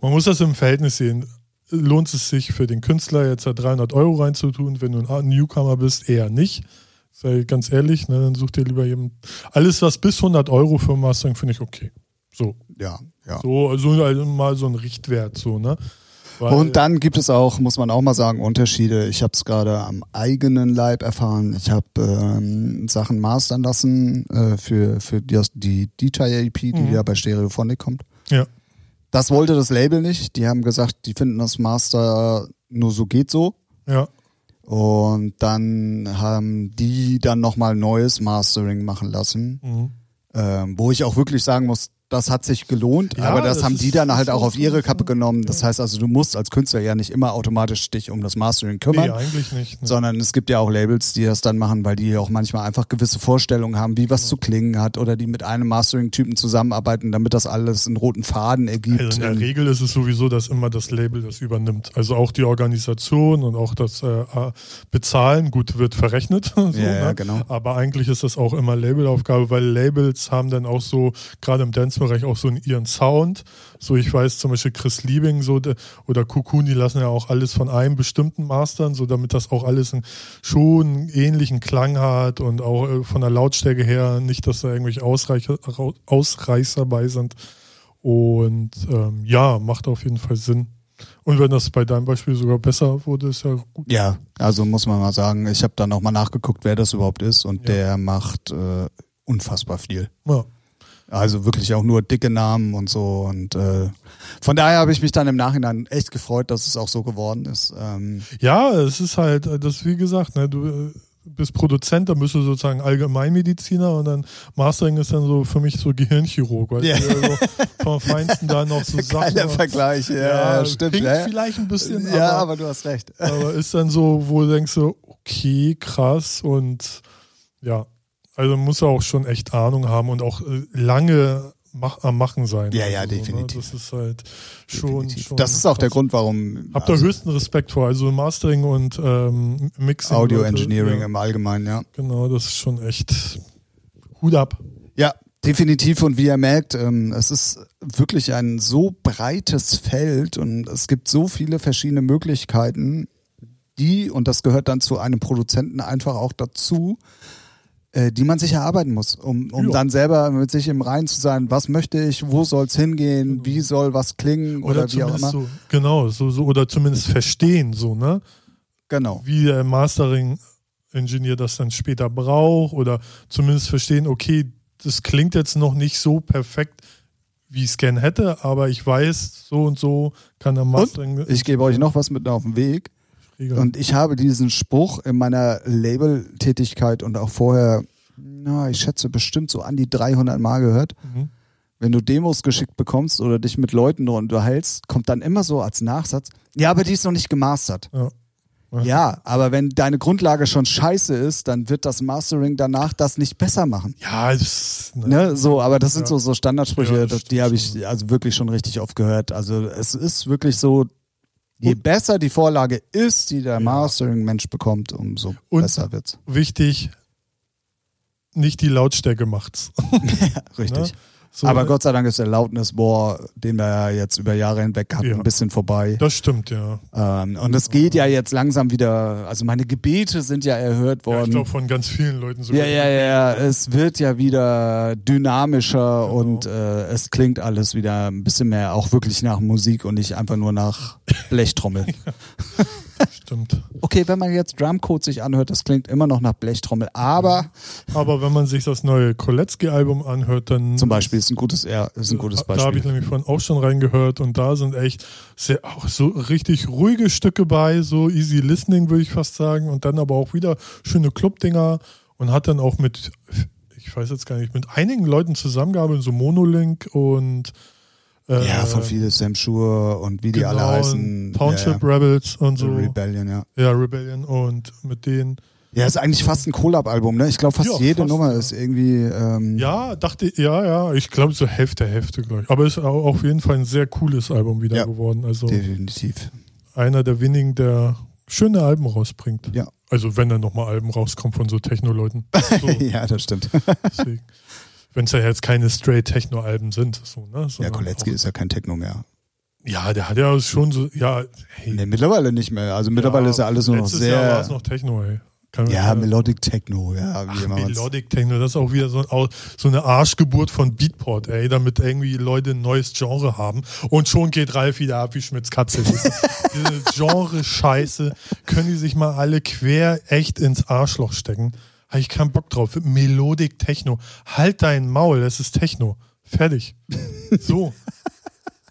man muss das im Verhältnis sehen. Lohnt es sich für den Künstler jetzt da 300 Euro reinzutun, wenn du ein Newcomer bist, eher nicht. Sei ganz ehrlich, ne? dann such dir lieber jemanden. Alles, was bis 100 Euro für Mastering, finde ich okay. So, Ja, ja. so also, also mal so ein Richtwert, so, ne? Weil- Und dann gibt es auch, muss man auch mal sagen, Unterschiede. Ich habe es gerade am eigenen Leib erfahren. Ich habe ähm, Sachen mastern lassen äh, für, für die, die DJ-EP, die Mhm. ja bei Stereophonic kommt. Ja. Das wollte das Label nicht. Die haben gesagt, die finden das Master nur so geht so. Ja. Und dann haben die dann nochmal neues Mastering machen lassen. Mhm. Ähm, wo ich auch wirklich sagen muss, das hat sich gelohnt, Ja, aber das, das haben die dann halt auch auf ihre Kappe genommen. Das heißt also, du musst als Künstler ja nicht immer automatisch dich um das Mastering kümmern. Nee, eigentlich nicht. Ne? Sondern es gibt ja auch Labels, die das dann machen, weil die auch manchmal einfach gewisse Vorstellungen haben, wie was zu klingen hat oder die mit einem Mastering-Typen zusammenarbeiten, damit das alles einen roten Faden ergibt. Also in der Regel ist es sowieso, dass immer das Label das übernimmt. Also auch die Organisation und auch das äh, Bezahlen, gut, wird verrechnet. <laughs> so, Ja, ja, ne? genau. Aber eigentlich ist das auch immer Labelaufgabe, weil Labels haben dann auch so, gerade im Dance-Bereich, auch so in ihren Sound. So, ich weiß zum Beispiel Chris Liebing so, de- oder Cocoon, die lassen ja auch alles von einem bestimmten mastern, so damit das auch alles einen, schon ähnlichen Klang hat und auch äh, von der Lautstärke her nicht, dass da irgendwelche Ausreicher, Ausreißer bei sind. Und ähm, ja, macht auf jeden Fall Sinn. Und wenn das bei deinem Beispiel sogar besser wurde, ist ja gut. Ja, also muss man mal sagen, ich habe dann auch mal nachgeguckt, wer das überhaupt ist und Ja. der macht äh, unfassbar viel. Ja. Also wirklich auch nur dicke Namen und so. Und äh, von daher habe ich mich dann im Nachhinein echt gefreut, dass es auch so geworden ist. Ähm, Ja, es ist halt, äh, das wie gesagt, ne, du äh, bist Produzent, dann bist du sozusagen Allgemeinmediziner und dann Mastering ist dann so für mich so Gehirnchirurg, Ja. du, also vom Feinsten da noch so <laughs> Sachen. geiler Vergleich, ja, stimmt. hinkt Ja, vielleicht ein bisschen, ja, aber, aber du hast recht. aber ist dann so, wo du denkst so, okay, krass und ja, also muss er auch schon echt Ahnung haben und auch äh, lange mach, am Machen sein. Ja, ja, Also, definitiv. Ne? Das ist halt schon, schon das ist auch der krass. Grund, warum Hab da also höchsten Respekt vor. Also Mastering und ähm, Mixing. Audio Engineering Ja, im Allgemeinen, ja. genau, das ist schon echt Hut ab. Ja, definitiv. Und wie ihr merkt, ähm, es ist wirklich ein so breites Feld und es gibt so viele verschiedene Möglichkeiten, die, und das gehört dann zu einem Produzenten einfach auch dazu, äh, die man sich erarbeiten muss, um, um dann selber mit sich im Reinen zu sein, was möchte ich, wo soll es hingehen, wie soll was klingen oder, Oder, wie auch immer. so, genau, so, so, oder zumindest verstehen, so, ne? Genau. Wie der Mastering-Engineer das dann später braucht oder zumindest verstehen, okay, das klingt jetzt noch nicht so perfekt, wie ich es gern hätte, aber ich weiß, so und so kann der Mastering. Ich gebe euch noch was mit auf den Weg. Regeln. Und ich habe diesen Spruch in meiner Label-Tätigkeit und auch vorher, na, ich schätze bestimmt so an die 300 Mal gehört. Mhm. Wenn du Demos geschickt bekommst oder dich mit Leuten unterhältst, kommt dann immer so als Nachsatz, ja, aber die ist noch nicht gemastert. Ja. Ja. Ja, aber wenn deine Grundlage schon scheiße ist, dann wird das Mastering danach das nicht besser machen. Ja, das, ne, Ne, so, aber das sind Ja. so, so Standardsprüche, Ja, das die habe ich also wirklich schon richtig oft gehört. Also es ist wirklich so, je Und- besser die Vorlage ist, die der Ja. Mastering-Mensch bekommt, umso Und- besser wird's. wichtig, nicht die Lautstärke macht's. <laughs> Richtig. Ne? So, aber Gott sei Dank ist der Loudness War, den wir ja jetzt über Jahre hinweg hatten, Ja. ein bisschen vorbei. Das stimmt, ja. Ähm, und es geht ja jetzt langsam wieder, also meine Gebete sind ja erhört ja ich worden. glaube von ganz vielen Leuten sogar. Ja, ja, ja, es wird ja wieder dynamischer Genau. und äh, es klingt alles wieder ein bisschen mehr auch wirklich nach Musik und nicht einfach nur nach <laughs> Blechtrommel. Stimmt. Okay, wenn man jetzt Drumcode sich anhört, das klingt immer noch nach Blechtrommel, aber Aber wenn man sich das neue Koletzki-Album anhört, dann. zum Beispiel ist ein gutes, ja, ist ein gutes Da habe ich Beispiel. nämlich vorhin auch schon reingehört und da sind echt sehr, auch so richtig ruhige Stücke bei, so easy listening, würde ich fast sagen. Und dann aber auch wieder schöne Clubdinger und hat dann auch mit, ich weiß jetzt gar nicht, mit einigen Leuten zusammengearbeitet, so Monolink und. Äh, Ja, von viele Sam Shure und wie die genau, alle heißen. Township ja, Rebels und ja. so. Rebellion, ja. Ja, Rebellion und mit denen. Ja, ist eigentlich fast ein Collab-Album, ne? Ich glaube, fast Ja, jede fast, Nummer ja. ist irgendwie. Ähm, Ja, dachte ich, ja, ja, ich glaube so Hälfte, Hälfte gleich. Aber ist auch auf jeden Fall ein sehr cooles Album wieder Ja. geworden. Also Definitiv. einer der wenigen, der schöne Alben rausbringt. Ja. Also wenn dann nochmal Alben rauskommen von so Techno-Leuten. <laughs> So, ja, das stimmt. deswegen. <laughs> Wenn es ja jetzt keine straight Techno-Alben sind. So, ne? Ja, Koletzki ist ja kein Techno mehr. Ja, der hat ja schon so, ja, hey. Nee, mittlerweile nicht mehr. Also mittlerweile ja, ist ja alles nur noch Jahr war sehr. es noch Techno, ey. Kann Ja, Melodic Techno, ja. Ach, Melodic Techno, das ist auch wieder so, ein, so eine Arschgeburt von Beatport, ey, damit irgendwie Leute ein neues Genre haben. Und schon geht Ralf wieder ab wie Schmitz Katze. Diese <laughs> Genre-Scheiße können die sich mal alle quer echt ins Arschloch stecken. Habe ich keinen Bock drauf. Melodic Techno. Halt dein Maul, das ist Techno. Fertig. <laughs> So.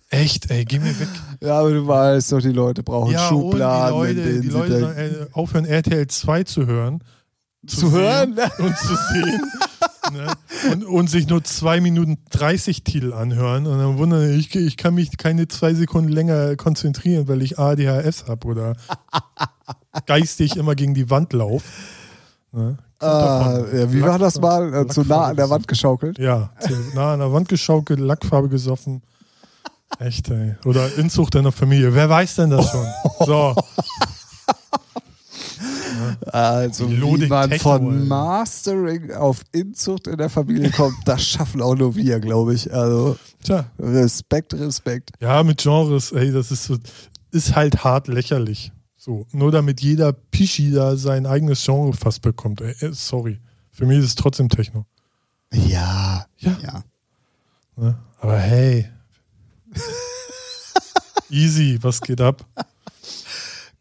Echt, ey, geh mir weg. Ja, aber du weißt doch, die Leute brauchen ja, Schubladen, und die in Leute, denen die Leute sollen, äh, aufhören, RTL 2 zu hören. Zu sehen hören? Und zu sehen. <laughs> ne? und, und sich nur 2 Minuten 30 Titel anhören. Und dann wundern, ich, ich kann mich keine zwei Sekunden länger konzentrieren, weil ich ADHS habe oder <laughs> geistig immer gegen die Wand laufe. Ne? Davon. ja, wie war das mal? Äh, zu nah an der Lackfarbe Wand geschaukelt? ja, zu nah an der Wand geschaukelt, Lackfarbe gesoffen. Echt, ey. Oder Inzucht in der Familie. Wer weiß denn das schon? So. <laughs> Also, wie man Techno, von. Mastering auf Inzucht in der Familie kommt, das schaffen auch nur wir, glaube ich. Also, Tja. Respekt, Respekt. Ja, mit Genres, ey, das ist so, ist halt hart lächerlich. So. Nur damit jeder Pischi da sein eigenes Genre fast bekommt. Ey, äh, sorry. Für mich ist es trotzdem Techno. Ja, Ja. ja. Ne? Aber hey. Easy, was geht ab?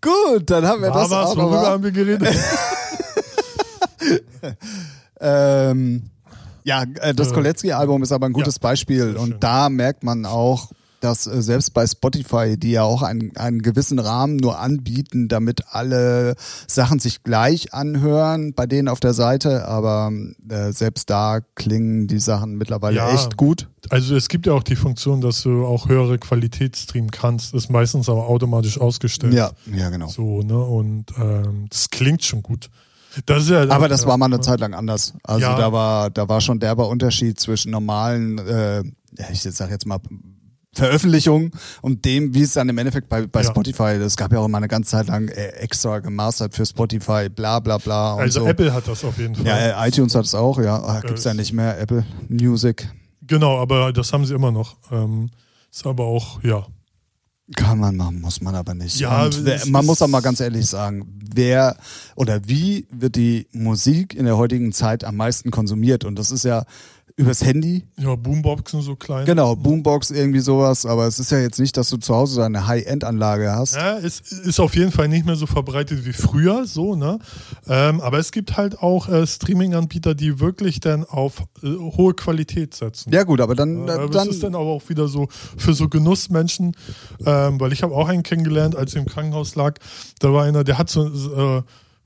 Gut, dann haben wir War das was, auch worüber haben wir geredet? <laughs> <laughs> Ähm, ja, äh, das Äh, Kolecki-Album ist aber ein gutes ja, Beispiel und da merkt man auch, dass äh, selbst bei Spotify, die ja auch einen, einen gewissen Rahmen nur anbieten, damit alle Sachen sich gleich anhören bei denen auf der Seite, aber äh, selbst da klingen die Sachen mittlerweile Ja. echt gut. Also es gibt ja auch die Funktion, dass du auch höhere Qualität streamen kannst. Ist meistens aber automatisch ausgestellt. Ja, ja, genau. So, ne? Und ähm, das klingt schon gut. Das ist ja, Aber das war mal eine Zeit lang anders. Also Ja. da war, da war schon derber Unterschied zwischen normalen, äh, ich sag jetzt mal Veröffentlichungen und dem, wie es dann im Endeffekt bei, bei Ja. Spotify, es gab ja auch mal eine ganze Zeit lang äh, extra gemastert für Spotify, bla bla bla Also so. Apple hat das auf jeden Fall. ja, äh, iTunes hat es auch, ja. Ah, gibt's Äh, ja nicht mehr, Apple Music. Genau, aber das haben sie immer noch. Ähm, ist aber auch, ja. Kann man machen, muss man aber nicht. Ja, wer, es man muss auch mal ganz ehrlich sagen, wer oder wie wird die Musik in der heutigen Zeit am meisten konsumiert? Und das ist ja übers Handy, Ja, Boomboxen so klein. Genau, Boombox, irgendwie sowas, aber es ist ja jetzt nicht, dass du zu Hause so eine High-End-Anlage hast. Ja, es ist auf jeden Fall nicht mehr so verbreitet wie früher, so, ne? Ähm, aber es gibt halt auch äh, Streaming-Anbieter, die wirklich dann auf äh, hohe Qualität setzen. Ja gut, aber dann, Äh, dann, das ist dann aber auch wieder so für so Genussmenschen, ähm, weil ich habe auch einen kennengelernt, als er im Krankenhaus lag. Da war einer, der hat so, äh,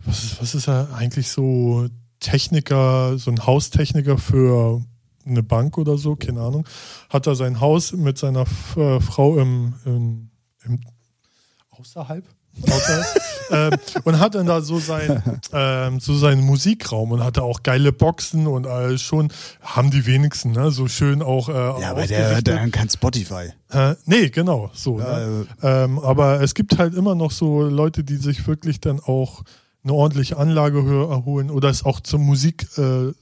was, ist, was ist er eigentlich so Techniker, so ein Haustechniker für eine Bank oder so, keine Ahnung, hat er sein Haus mit seiner äh, Frau im, im, im außerhalb außerhalb <laughs> ähm, und hat dann da so sein ähm, so seinen Musikraum und hatte auch geile Boxen und äh, schon haben die wenigsten ne so schön auch äh, ja, aber der hört ausgerichtet. dann kein Spotify. Äh, nee, genau, so. Ne? Äh, Ähm, aber es gibt halt immer noch so Leute, die sich wirklich dann auch eine ordentliche Anlage erholen oder es auch zur Musik äh,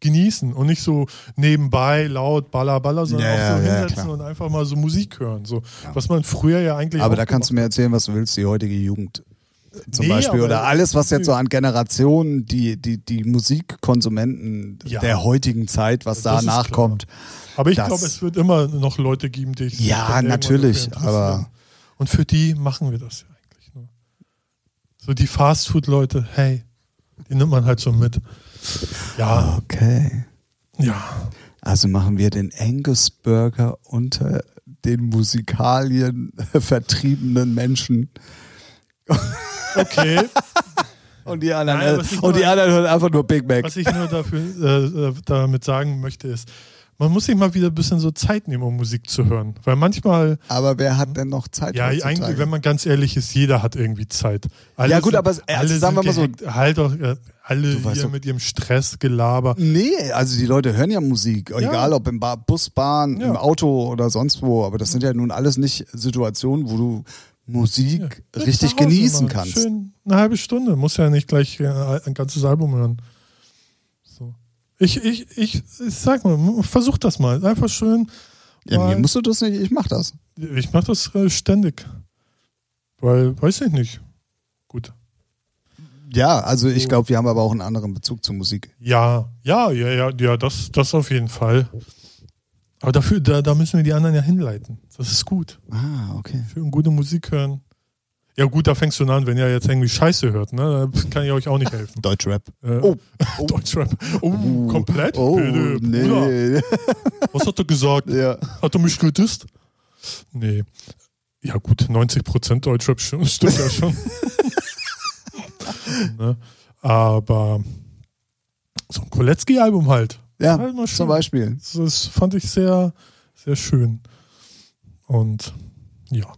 genießen und nicht so nebenbei laut baller baller, sondern Ja, auch so ja, ja, hinsetzen klar. und einfach mal so Musik hören, so was man früher ja eigentlich aber da kannst du mir erzählen, was du willst, die heutige Jugend äh, zum Nee, Beispiel. Oder alles, was jetzt so an Generationen, die, die, die Musikkonsumenten Ja. der heutigen Zeit, was da Das nachkommt. Aber ich glaube, es wird immer noch Leute geben, die sich Ja, natürlich, aber- Und für die machen wir das ja eigentlich nur. So die Fastfood-Leute, hey, die nimmt man halt so mit. Ja, Okay. ja. Also machen wir den Angus Burger unter den Musikalien <laughs> vertriebenen Menschen. Okay. <laughs> Und die anderen, Nein, und die nur- anderen hören einfach nur Big Mac. Was ich nur dafür, äh, äh, damit sagen möchte, ist, man muss sich mal wieder ein bisschen so Zeit nehmen, um Musik zu hören. Weil manchmal, Aber wer hat denn noch Zeit? ja, heutzutage? eigentlich, wenn man ganz ehrlich ist, jeder hat irgendwie Zeit. Alle Ja, gut, sind- aber, äh, alle sagen wir mal so- halt doch, äh, alle hier mit ihrem Stressgelaber. Nee, also die Leute hören ja Musik, egal ob im ba Bus, Bahn, Ja. im Auto oder sonst wo. Aber das sind ja nun alles nicht Situationen, wo du Musik Ja, richtig genießen mal. kannst. Schön eine halbe Stunde, muss ja nicht gleich äh, ein ganzes Album hören. Ich, ich, ich, ich sag mal, versuch das mal. Einfach schön. Ja, mir musst du das nicht, ich mach das. Ich mache das äh, ständig. Weil, weiß ich nicht. Gut. Ja, also ich glaube, wir haben aber auch einen anderen Bezug zur Musik. Ja, ja, ja, ja, ja, das, das auf jeden Fall. Aber dafür, da, da müssen wir die anderen ja hinleiten. Das ist gut. Ah, okay. Schön gute Musik hören. Ja gut, da fängst du an, wenn ihr jetzt irgendwie Scheiße hört, ne? Da kann ich euch auch nicht helfen. Deutschrap. Äh, Oh. <laughs> Deutschrap. Oh, komplett? Oh, Bitte, nee. Was hat er gesagt? ja. Hat er mich gedisst? Nee. Ja gut, 90% Deutschrap sch- stimmt ja schon. <laughs> ne? Aber so ein Koletzki-Album halt. Ja, Halt zum Beispiel. Das fand ich sehr, sehr schön. Und ja.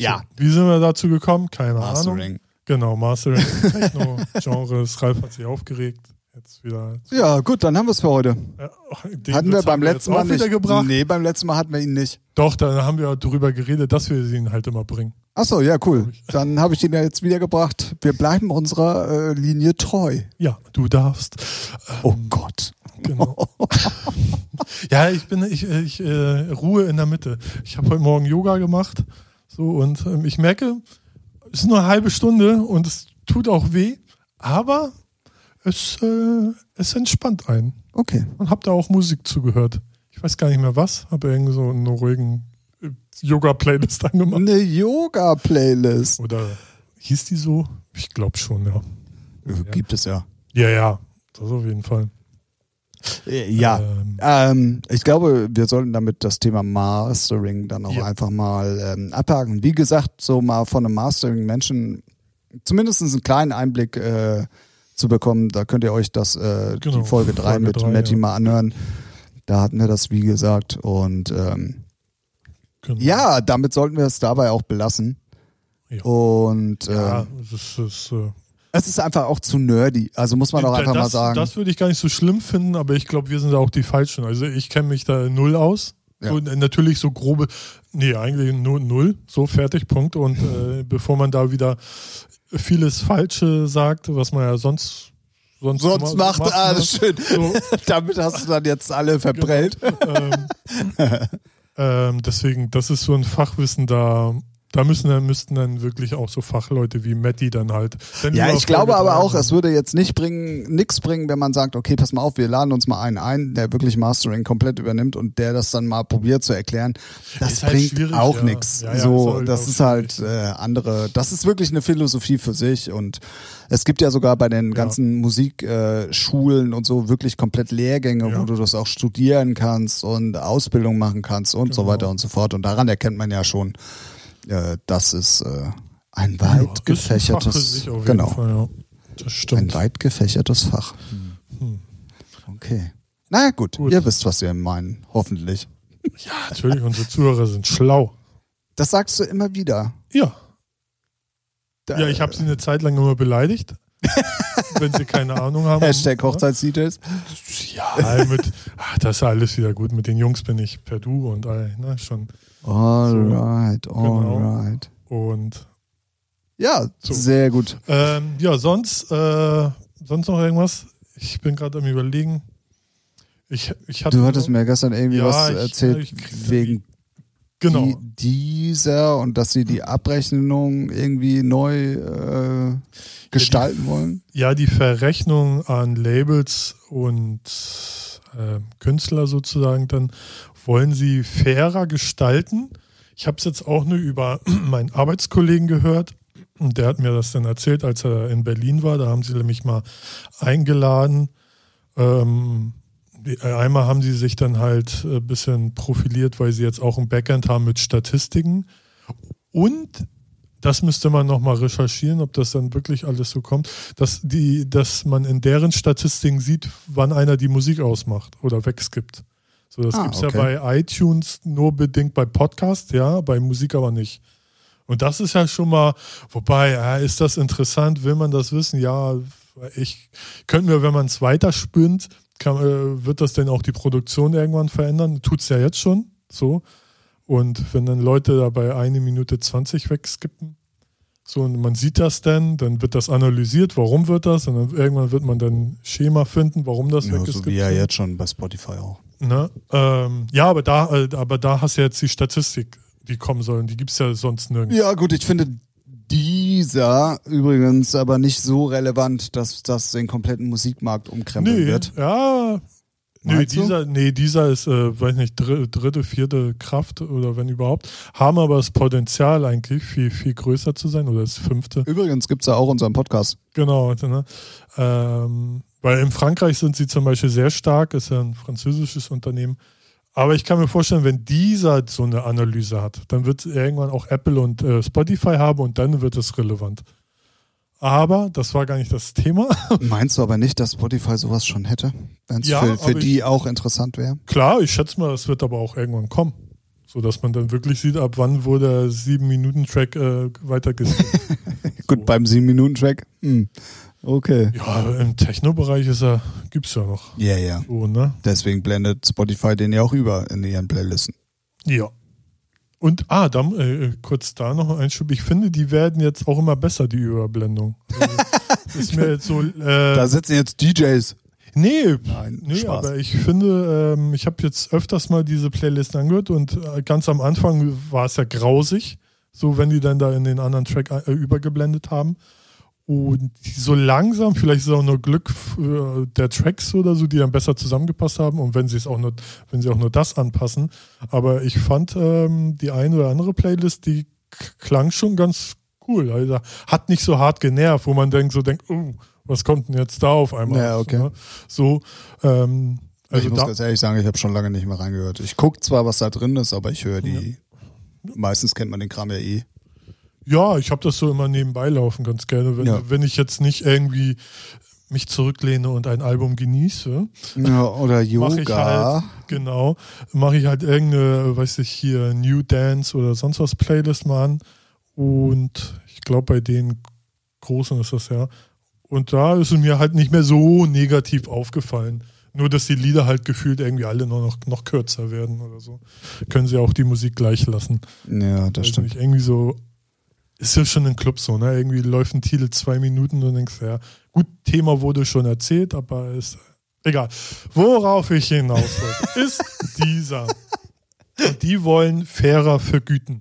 Ja. So, wie sind wir dazu gekommen? Keine Ahnung. Mastering. Genau, Mastering, <laughs> Techno, Genres. Ralf hat sich aufgeregt. Jetzt wieder. Ja, gut, dann haben wir es für heute. Ja, den hatten wir beim letzten Mal nicht. gebracht. Nee, beim letzten Mal hatten wir ihn nicht. Doch, da haben wir darüber geredet, dass wir ihn halt immer bringen. Achso, ja, cool. Dann habe ich ihn ja jetzt wiedergebracht. Wir bleiben unserer äh, Linie treu. Ja, du darfst. Oh Gott. Genau. <laughs> ja, ich bin, ich, ich äh, ruhe in der Mitte. Ich habe heute Morgen Yoga gemacht. So, und ähm, ich merke, es ist nur eine halbe Stunde und es tut auch weh, aber es, äh, es entspannt einen. Okay. Und hab da auch Musik zugehört. Ich weiß gar nicht mehr was, habe irgendwie so einen ruhigen äh, Yoga-Playlist <laughs> angemacht. Eine Yoga-Playlist. Oder hieß die so? Ich glaube schon, ja. Gibt es ja. Ja, ja, das auf jeden Fall. Ja. Ähm, Ähm, ich glaube, wir sollten damit das Thema Mastering dann auch Ja. einfach mal ähm, abhaken. Wie gesagt, so mal von einem Mastering-Menschen zumindest einen kleinen Einblick äh, zu bekommen. Da könnt ihr euch das äh, Genau, die Folge 3 Folge mit Matty ja. mal anhören. Da hatten wir das, wie gesagt. Und ähm, genau. ja, damit sollten wir es dabei auch belassen. Ja. Und äh, Ja, es ist, es ist äh, es ist einfach auch zu nerdy. Also muss man auch einfach das, mal sagen. Das würde ich gar nicht so schlimm finden, aber ich glaube, wir sind da auch die Falschen. Also ich kenne mich da null aus. Ja. So, äh, natürlich so grobe, nee, eigentlich nur null, so fertig, Punkt. Und äh, <laughs> bevor man da wieder vieles Falsche sagt, was man ja sonst sonst, Sonst macht ne? alles schön. So, <laughs> Damit hast du dann jetzt alle verprellt. ähm, <laughs> ähm, deswegen, das ist so ein Fachwissen da. Da müssen dann, müssten dann wirklich auch so Fachleute wie Matti dann halt. Ja, ich glaube aber auch, es würde jetzt nicht bringen, nichts bringen, wenn man sagt, okay, pass mal auf, wir laden uns mal einen ein, der wirklich Mastering komplett übernimmt und der das dann mal probiert zu erklären. Das halt bringt auch ja. nichts. Ja, ja, so, halt das ist halt äh, andere, das ist wirklich eine Philosophie für sich und es gibt ja sogar bei den ganzen Musikschulen äh, und so wirklich komplett Lehrgänge, wo du das auch studieren kannst und Ausbildung machen kannst und so Genau. weiter und so fort. Und daran erkennt man ja schon, äh, das ist äh, ein Ja, weit ein Fach für gefächertes, jeden genau. Fall, ja. Das Ein stimmt. weit gefächertes Fach. Hm. Okay. Na ja, gut. Gut. Ihr wisst, was wir meinen, hoffentlich. Ja, natürlich, unsere Zuhörer sind schlau. Das sagst du immer wieder. Ja. Da, Ja, ich habe sie eine Zeit lang immer beleidigt. <laughs> wenn sie keine Ahnung haben. Hashtag Hochzeitsdetails. Ja, mit, ach, das ist alles wieder gut. Mit den Jungs bin ich per Du und all, ne, schon. Alright, Genau. alright. Und Ja, So. sehr gut. ähm, ja, sonst, äh, sonst noch irgendwas? Ich bin gerade am überlegen. Ich, ich hatte Du hattest mir gestern irgendwie Ja, was erzählt ich wegen genau. die, dieser und dass sie die Abrechnung irgendwie neu äh, gestalten wollen. Ja, die Verrechnung an Labels und äh, Künstler sozusagen, dann wollen sie fairer gestalten. Ich habe es jetzt auch nur über <clears throat> meinen Arbeitskollegen gehört. Und der hat mir das dann erzählt, als er in Berlin war. Da haben sie mich mal eingeladen. Ähm, äh, einmal haben sie sich dann halt ein bisschen profiliert, weil sie jetzt auch ein Backend haben mit Statistiken. Und das müsste man nochmal recherchieren, ob das dann wirklich alles so kommt, dass, die, dass man in deren Statistiken sieht, wann einer die Musik ausmacht oder wegskippt. So, das Ah, gibt's okay. ja bei iTunes nur bedingt bei Podcast, ja, bei Musik aber nicht. Und das ist ja schon mal, wobei, ja, ist das interessant, will man das wissen? Ja, ich könnte mir, wenn man es weiterspinnt, kann, äh, wird das denn auch die Produktion irgendwann verändern? Tut's ja jetzt schon, so. Und wenn dann Leute dabei eine Minute 20 wegskippen, so und man sieht das dann, dann wird das analysiert, warum wird das? Und dann irgendwann wird man dann Schema finden, warum das Ja, so weggeskippt wie ja jetzt schon bei Spotify auch. Ne? Ähm, ja, aber da, äh, aber da hast du jetzt die Statistik, die kommen sollen. Die gibt es ja sonst nirgends. Ja, gut, ich finde, dieser übrigens aber nicht so relevant, dass das den kompletten Musikmarkt umkrempeln Nee, wird. ja. Nee dieser, nee, dieser ist, äh, weiß nicht, dr dritte, vierte Kraft oder wenn überhaupt, haben aber das Potenzial eigentlich viel, viel größer zu sein oder das fünfte. Übrigens gibt's ja auch unseren Podcast. Genau, ne? ähm, weil in Frankreich sind sie zum Beispiel sehr stark, ist ja ein französisches Unternehmen. Aber ich kann mir vorstellen, wenn dieser so eine Analyse hat, dann wird irgendwann auch Apple und äh, Spotify haben und dann wird es relevant. Aber das war gar nicht das Thema. <laughs> Meinst du aber nicht, dass Spotify sowas schon hätte? Wenn es Ja, für, für die auch interessant wäre? Klar, ich schätze mal, das wird aber auch irgendwann kommen. So dass man dann wirklich sieht, ab wann wurde der 7-Minuten-Track äh, weitergeskippt. <laughs> Gut, beim 7-Minuten-Track? Hm. Okay. ja, im Techno-Bereich ist er, gibt's ja noch. Ja, ja. So, ne? Deswegen blendet Spotify den ja auch über in ihren Playlisten. Ja. Und, ah, dann, äh, kurz da noch ein Einschub. Ich finde, die werden jetzt auch immer besser, die Überblendung. <laughs> Also, ist mir jetzt so, äh, Da sitzen jetzt DJs. nee, Nein, nee, Spaß. aber ich finde, ähm, ich habe jetzt öfters mal diese Playlist angehört und äh, ganz am Anfang war es ja grausig, so wenn die dann da in den anderen Track äh, übergeblendet haben. Und so langsam, vielleicht ist es auch nur Glück der Tracks oder so, die dann besser zusammengepasst haben und wenn sie es auch nur, wenn sie auch nur das anpassen. Aber ich fand ähm, die eine oder andere Playlist, die klang schon ganz cool. Also hat nicht so hart genervt, wo man denkt, so denkt, oh, was kommt denn jetzt da auf einmal? Ja, okay. Ne? So, ähm, also ich muss ganz ehrlich sagen, ich habe schon lange nicht mehr reingehört. Ich gucke zwar, was da drin ist, aber ich höre die. Meistens kennt man den Kram ja eh. Ja, ich habe das so immer nebenbei laufen ganz gerne, wenn, Ja. wenn ich jetzt nicht irgendwie mich zurücklehne und ein Album genieße, Ja, oder <laughs> ich Yoga. halt, genau, mache ich halt irgendeine, weiß ich hier, New Dance oder sonst was Playlist mal an und ich glaube bei den Großen ist das ja. Und da ist es mir halt nicht mehr so negativ aufgefallen. Nur, dass die Lieder halt gefühlt irgendwie alle nur noch, noch kürzer werden oder so. Können sie auch die Musik gleich lassen. Ja, das Also stimmt. nicht irgendwie so, ist ja schon ein Club so, ne? Irgendwie läuft ein Titel zwei Minuten und denkst, ja, gut, Thema wurde schon erzählt, aber ist egal. Worauf ich hinaus wollte, <laughs> ist dieser. Und die wollen fairer vergüten.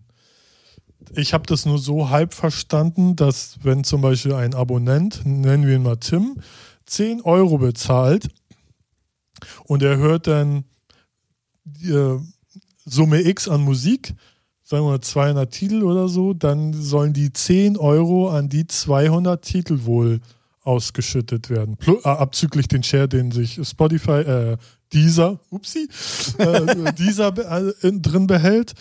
Ich habe das nur so halb verstanden, dass wenn zum Beispiel ein Abonnent, nennen wir ihn mal Tim, 10 Euro bezahlt und er hört dann äh, Summe X an Musik, sagen wir mal 200 Titel oder so, dann sollen die 10 Euro an die 200 Titel wohl ausgeschüttet werden. Plu- äh, abzüglich den Share, den sich Spotify, äh, dieser, upsie, äh, <laughs> dieser be- äh, in- drin behält.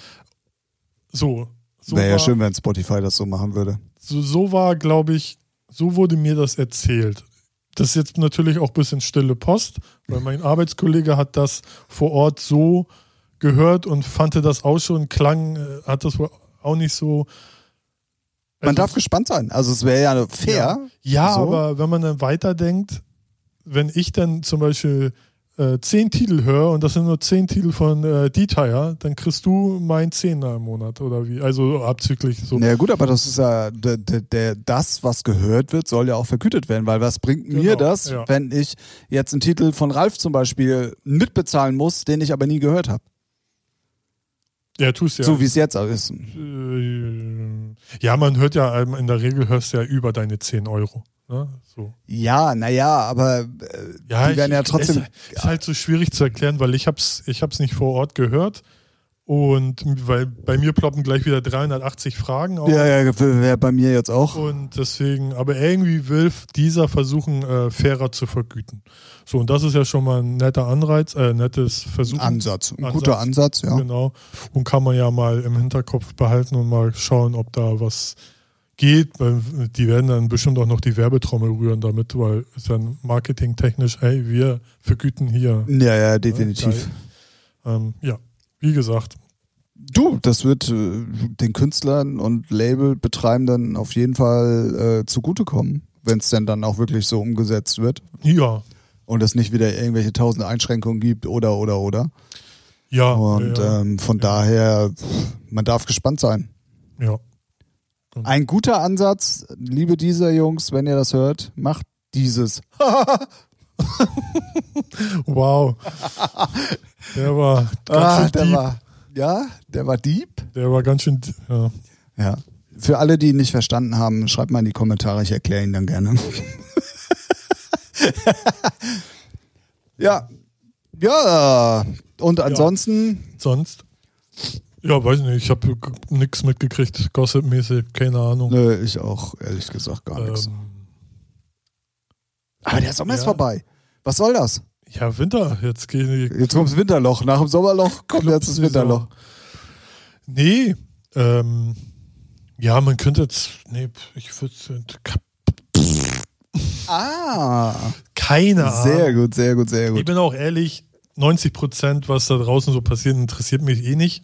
So. so Wäre ja schön, wenn Spotify das so machen würde. so, so war, glaube ich, so wurde mir das erzählt. Das ist jetzt natürlich auch ein bisschen stille Post, weil mein Arbeitskollege hat das vor Ort so gehört und fand das auch schon, klang, äh, hat das wohl auch nicht so. Man Also- darf gespannt sein. Also es wäre ja fair. Ja, So. aber wenn man dann weiterdenkt, wenn ich dann zum Beispiel äh, zehn Titel höre und das sind nur zehn Titel von äh, Detail, dann kriegst du mein Zehner im Monat oder wie? Also abzüglich so. Ja gut, aber das ist ja der, der, das, was gehört wird, soll ja auch vergütet werden, weil was bringt mir Genau, das, ja. wenn ich jetzt einen Titel von Ralf zum Beispiel mitbezahlen muss, den ich aber nie gehört habe? Ja, tust ja. So wie es jetzt auch ist. Äh, Ja, man hört ja, ähm, in der Regel hörst du ja über deine 10 Euro. Ne? So. Ja, naja, aber äh, Ja, die werden ja trotzdem. Ist, ist halt so schwierig zu erklären, weil ich hab's, ich hab's nicht vor Ort gehört. Und weil bei mir ploppen gleich wieder 380 Fragen auf. Ja, ja, wäre bei mir jetzt auch. Und deswegen, aber irgendwie will dieser versuchen, äh, fairer zu vergüten. So, und das ist ja schon mal ein netter Anreiz, äh, nettes Versuch. Ansatz. Ein Ansatz. guter Ansatz, ja. Genau. Und kann man ja mal im Hinterkopf behalten und mal schauen, ob da was geht. Die werden dann bestimmt auch noch die Werbetrommel rühren damit, weil es dann marketingtechnisch, hey, wir vergüten hier. Ja, ja, definitiv. Geil. Ähm, ja, wie gesagt. Du, das wird äh, den Künstlern und Labelbetreibenden auf jeden Fall äh, zugutekommen, wenn es denn dann auch wirklich so umgesetzt wird Ja, und es nicht wieder irgendwelche tausend Einschränkungen gibt oder oder oder. ja. Und ja, ähm, von daher, pff, man darf gespannt sein. ja. Ein guter Ansatz, liebe dieser Jungs, wenn ihr das hört, macht dieses. <laughs> <laughs> Wow. Der war ganz Ah, schön der deep. war, ja, der war deep. Der war ganz schön, ja. Ja. Für alle, die ihn nicht verstanden haben, schreibt mal in die Kommentare, ich erkläre ihn dann gerne. <laughs> ja. Ja. Und ansonsten. Sonst? Ja, weiß nicht. Ich habe nichts mitgekriegt, gossipmäßig, keine Ahnung. Nö, ich auch, ehrlich gesagt, gar nichts. Aber der Sommer ist ja. vorbei. Was soll das? ja, Winter. Jetzt gehen die. Jetzt kommt das Winterloch. Nach dem Sommerloch <laughs> kommt jetzt das. Winterloch. Nee. Ähm, ja, man könnte jetzt. Nee, ich würde. Ah. Keine Ahnung. Sehr gut, sehr gut, sehr Ich gut. bin auch ehrlich, 90 Prozent, was da draußen so passiert, interessiert mich eh nicht.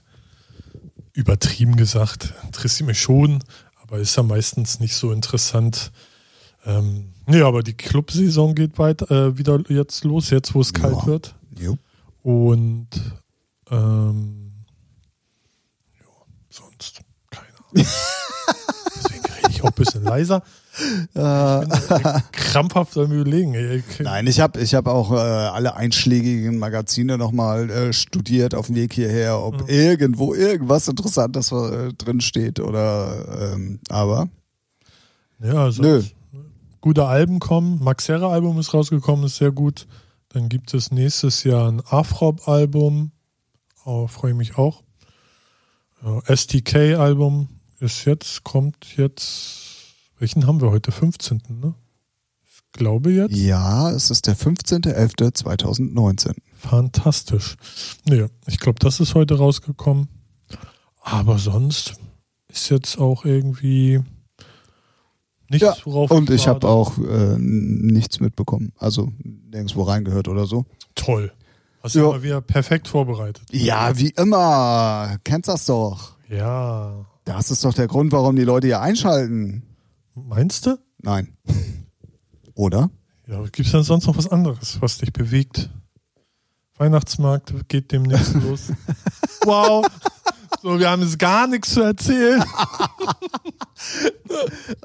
Übertrieben gesagt, interessiert mich schon, aber ist ja meistens nicht so interessant. Ähm, nee, aber die Clubsaison geht weit, äh, wieder jetzt los, jetzt wo es kalt Ja. wird. Jo. Und ähm, ja, sonst keine Ahnung. <laughs> Deswegen rede ich auch ein bisschen leiser. <laughs> Ich krampfhaft am Überlegen. Ich- Nein, ich habe ich hab auch äh, alle einschlägigen Magazine nochmal äh, studiert auf dem Weg hierher, ob Mhm. irgendwo irgendwas Interessantes äh, drin steht oder ähm, aber Ja, sonst, Nö. Gute Alben kommen. Max Herre Album ist rausgekommen, ist sehr gut. Dann gibt es nächstes Jahr ein Afrop Album. Oh, Freue ich mich auch. Äh, STK Album ist jetzt, kommt jetzt. Welchen haben wir heute? 15. Ne? Ich glaube jetzt. ja, es ist der 15.11.2019. Fantastisch. Nee, ich glaube, das ist heute rausgekommen. Aber sonst ist jetzt auch irgendwie nichts, Ja, worauf Und ich habe auch äh, nichts mitbekommen, also nirgendwo reingehört oder so. Toll. Hast du Ja. mal wieder perfekt vorbereitet. Ja, wie immer, kennst das doch. Ja. Das ist doch der Grund, warum die Leute hier einschalten. Meinst du? Nein. Oder? Ja, gibt es denn sonst noch was anderes, was dich bewegt? Weihnachtsmarkt geht demnächst <laughs> los. Wow. So, wir haben jetzt gar nichts zu erzählen. <laughs>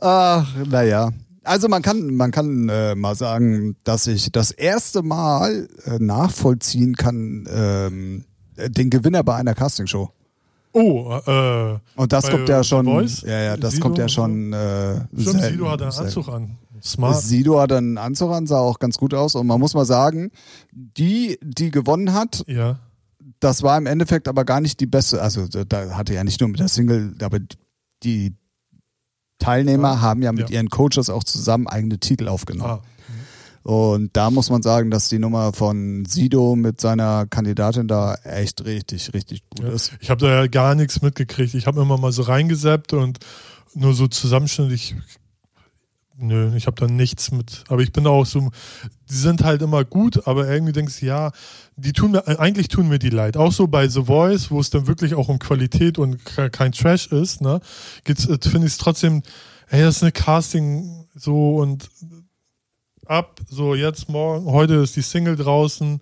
Ach, naja. Also man kann, man kann äh, mal sagen, dass ich das erste Mal äh, nachvollziehen kann, ähm, den Gewinner bei einer Castingshow. Oh, äh, Und das Bei kommt ja schon, Voice? ja, ja, das Sido kommt ja schon. Äh, stimmt, selten, Sido hat einen selten. Anzug an. Smart. Sido hat einen Anzug an, sah auch ganz gut aus. Und man muss mal sagen, die, die gewonnen hat, Ja. Das war im Endeffekt aber gar nicht die beste. Also da- da hatte ja nicht nur mit der Single, aber die Teilnehmer Ja. haben ja mit Ja. ihren Coaches auch zusammen eigene Titel aufgenommen. Ah. Und da muss man sagen, dass die Nummer von Sido mit seiner Kandidatin da echt richtig, richtig gut Ja. ist. Ich habe da ja gar nichts mitgekriegt. Ich habe immer mal so reingesappt und nur so Zusammenschnitt. Ich, nö, ich habe da nichts mit. Aber ich bin auch so, die sind halt immer gut, aber irgendwie denkst du, ja, die tun mir, eigentlich tun mir die leid. Auch so bei The Voice, wo es dann wirklich auch um Qualität und ke- kein Trash ist, ne, äh, finde ich es trotzdem, ey, das ist eine Casting so und ab, so jetzt morgen, heute ist die Single draußen.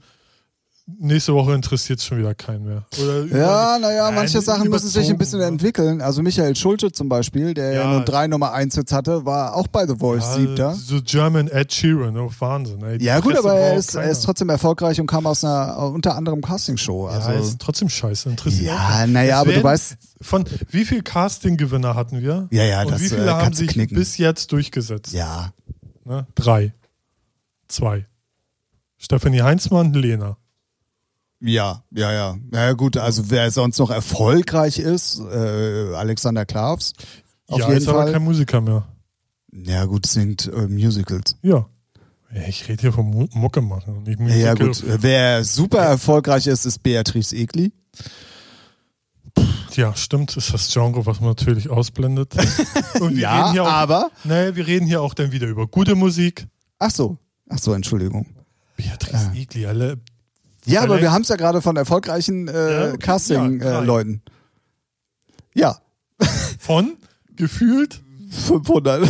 Nächste Woche interessiert es schon wieder keinen mehr. Oder Ja, naja, Nein, manche Sachen müssen sich ein bisschen entwickeln. Also Michael Schulte zum Beispiel, der ja, Ja. nur drei Nummer eins jetzt hatte, war auch bei The Voice Ja, siebter. So German Ed Sheeran, oh, Wahnsinn. Ey. Ja gut, aber er ist, er ist trotzdem erfolgreich und kam aus einer unter anderem Castingshow. Also, ja, ist trotzdem scheiße. Interessiert Ja, naja, aber du weißt- Von wie viel Casting-Gewinner hatten wir? Ja, ja, Und das, wie äh, viele haben kannst du sich knicken. bis jetzt durchgesetzt? ja, Ne? Drei. Zwei. Stephanie Heinzmann, Lena. Ja, ja, ja. Ja gut, also wer sonst noch erfolgreich ist, äh, Alexander Klavs. Auf ja, jeden ist aber Fall. kein Musiker mehr. Ja gut, singt äh, Musicals. Ja. ich rede hier vom Mu Mucke machen. Nicht Ja, ja Musical. gut. Wer super erfolgreich ist, ist Beatrice Egli. Ja, stimmt. Ist das Genre, was man natürlich ausblendet. <laughs> Und wir Ja, reden hier auch, aber. Nee, wir reden hier auch dann wieder über gute Musik. Ach so. Ach so, Entschuldigung. Beatrice Egli, alle. Ja, aber wir haben es ja gerade von erfolgreichen Ja, äh, okay. Casting-Leuten. Ja, äh, ja, Von gefühlt, 500. nee,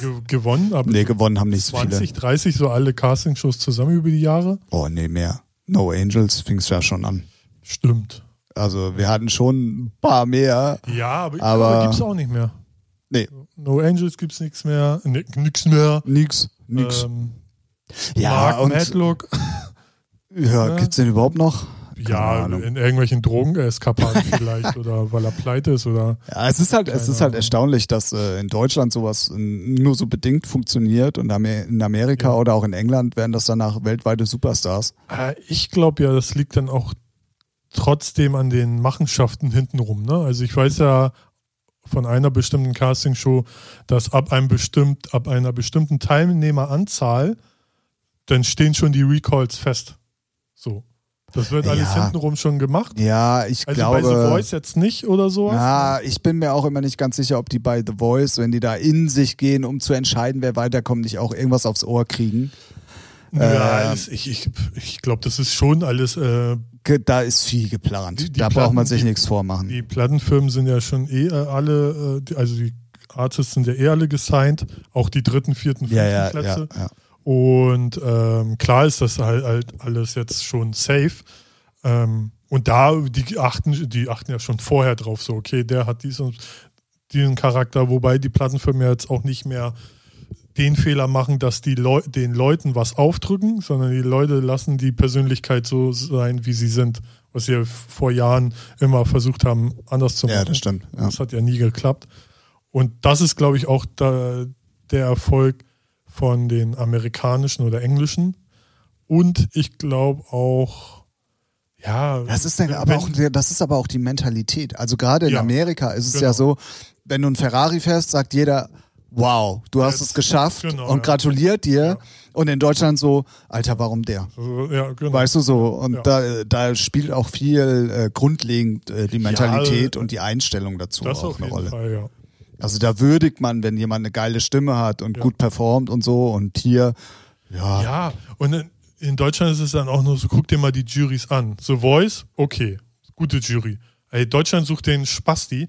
ge gewonnen, aber nee, gewonnen haben nicht so 20, viele. 30 so alle Castingshows zusammen über die Jahre. Oh, nee, mehr. No Angels fing es ja schon an. Stimmt. Also wir hatten schon ein paar mehr. Ja, aber, Aber- aber gibt's auch nicht mehr. Nee, No Angels gibt's nichts mehr, ni- nix mehr. nix. Nix. Ähm, ja, Mark und Madlock. Ja, ne? gibt's den überhaupt noch? keine Ja, Ahnung. in irgendwelchen Drogeneskapaden vielleicht oder weil er pleite ist oder. Ja, es ist halt, es ist halt erstaunlich, dass äh, in Deutschland sowas nur so bedingt funktioniert und in Amerika Ja. oder auch in England werden das danach weltweite Superstars. Äh, Ich glaube ja, das liegt dann auch trotzdem an den Machenschaften hintenrum. Ne? Also ich weiß ja von einer bestimmten Castingshow, dass ab einem bestimmt, ab einer bestimmten Teilnehmeranzahl, dann stehen schon die Recalls fest. Das wird alles Ja. hintenrum schon gemacht. Ja, ich Also bei The glaube. Voice jetzt nicht oder sowas. Ja, ich bin mir auch immer nicht ganz sicher, ob die bei The Voice, wenn die da in sich gehen, um zu entscheiden, wer weiterkommt, nicht auch irgendwas aufs Ohr kriegen. Ja, Ähm, ich, ich, ich glaube, das ist schon alles. Äh, Da ist viel geplant. Die- die da braucht man Platten, sich die- nichts vormachen. die Plattenfirmen sind ja schon eh äh, alle, äh, also die Artists sind ja eh alle gesigned, auch die dritten, vierten, fünften ja, ja, ja, Plätze. ja. Und ähm, klar ist das halt, halt alles jetzt schon safe. Ähm, und da, die achten, die achten ja schon vorher drauf, so, okay, der hat dies und diesen Charakter, wobei die Plattenfirmen ja jetzt auch nicht mehr den Fehler machen, dass die Leu den Leuten was aufdrücken, sondern die Leute lassen die Persönlichkeit so sein, wie sie sind. Was sie ja vor Jahren immer versucht haben, anders zu machen. Ja, das stimmt. Ja. Das hat ja nie geklappt. Und das ist, glaube ich, auch da, der Erfolg von den amerikanischen oder englischen. Und ich glaube auch, ja. Das ist, ja aber auch, das ist aber auch die Mentalität. Also gerade in Ja, Amerika ist es genau. ja so, wenn du ein Ferrari fährst, sagt jeder, wow, du hast Jetzt- es geschafft genau, und ja. gratuliert dir. Ja. Und in Deutschland so, Alter, warum der? Ja, genau. Weißt du so? Und da, da spielt auch viel äh, grundlegend äh, die Mentalität äh, und die Einstellung dazu auch eine Rolle. Fall, ja. Also da würdigt man, wenn jemand eine geile Stimme hat und Ja. gut performt und so. Und hier, ja, Ja, und in, Deutschland ist es dann auch nur so, guck dir mal die Juries an. The Voice, okay, gute Jury. Ey, Deutschland sucht den Spasti.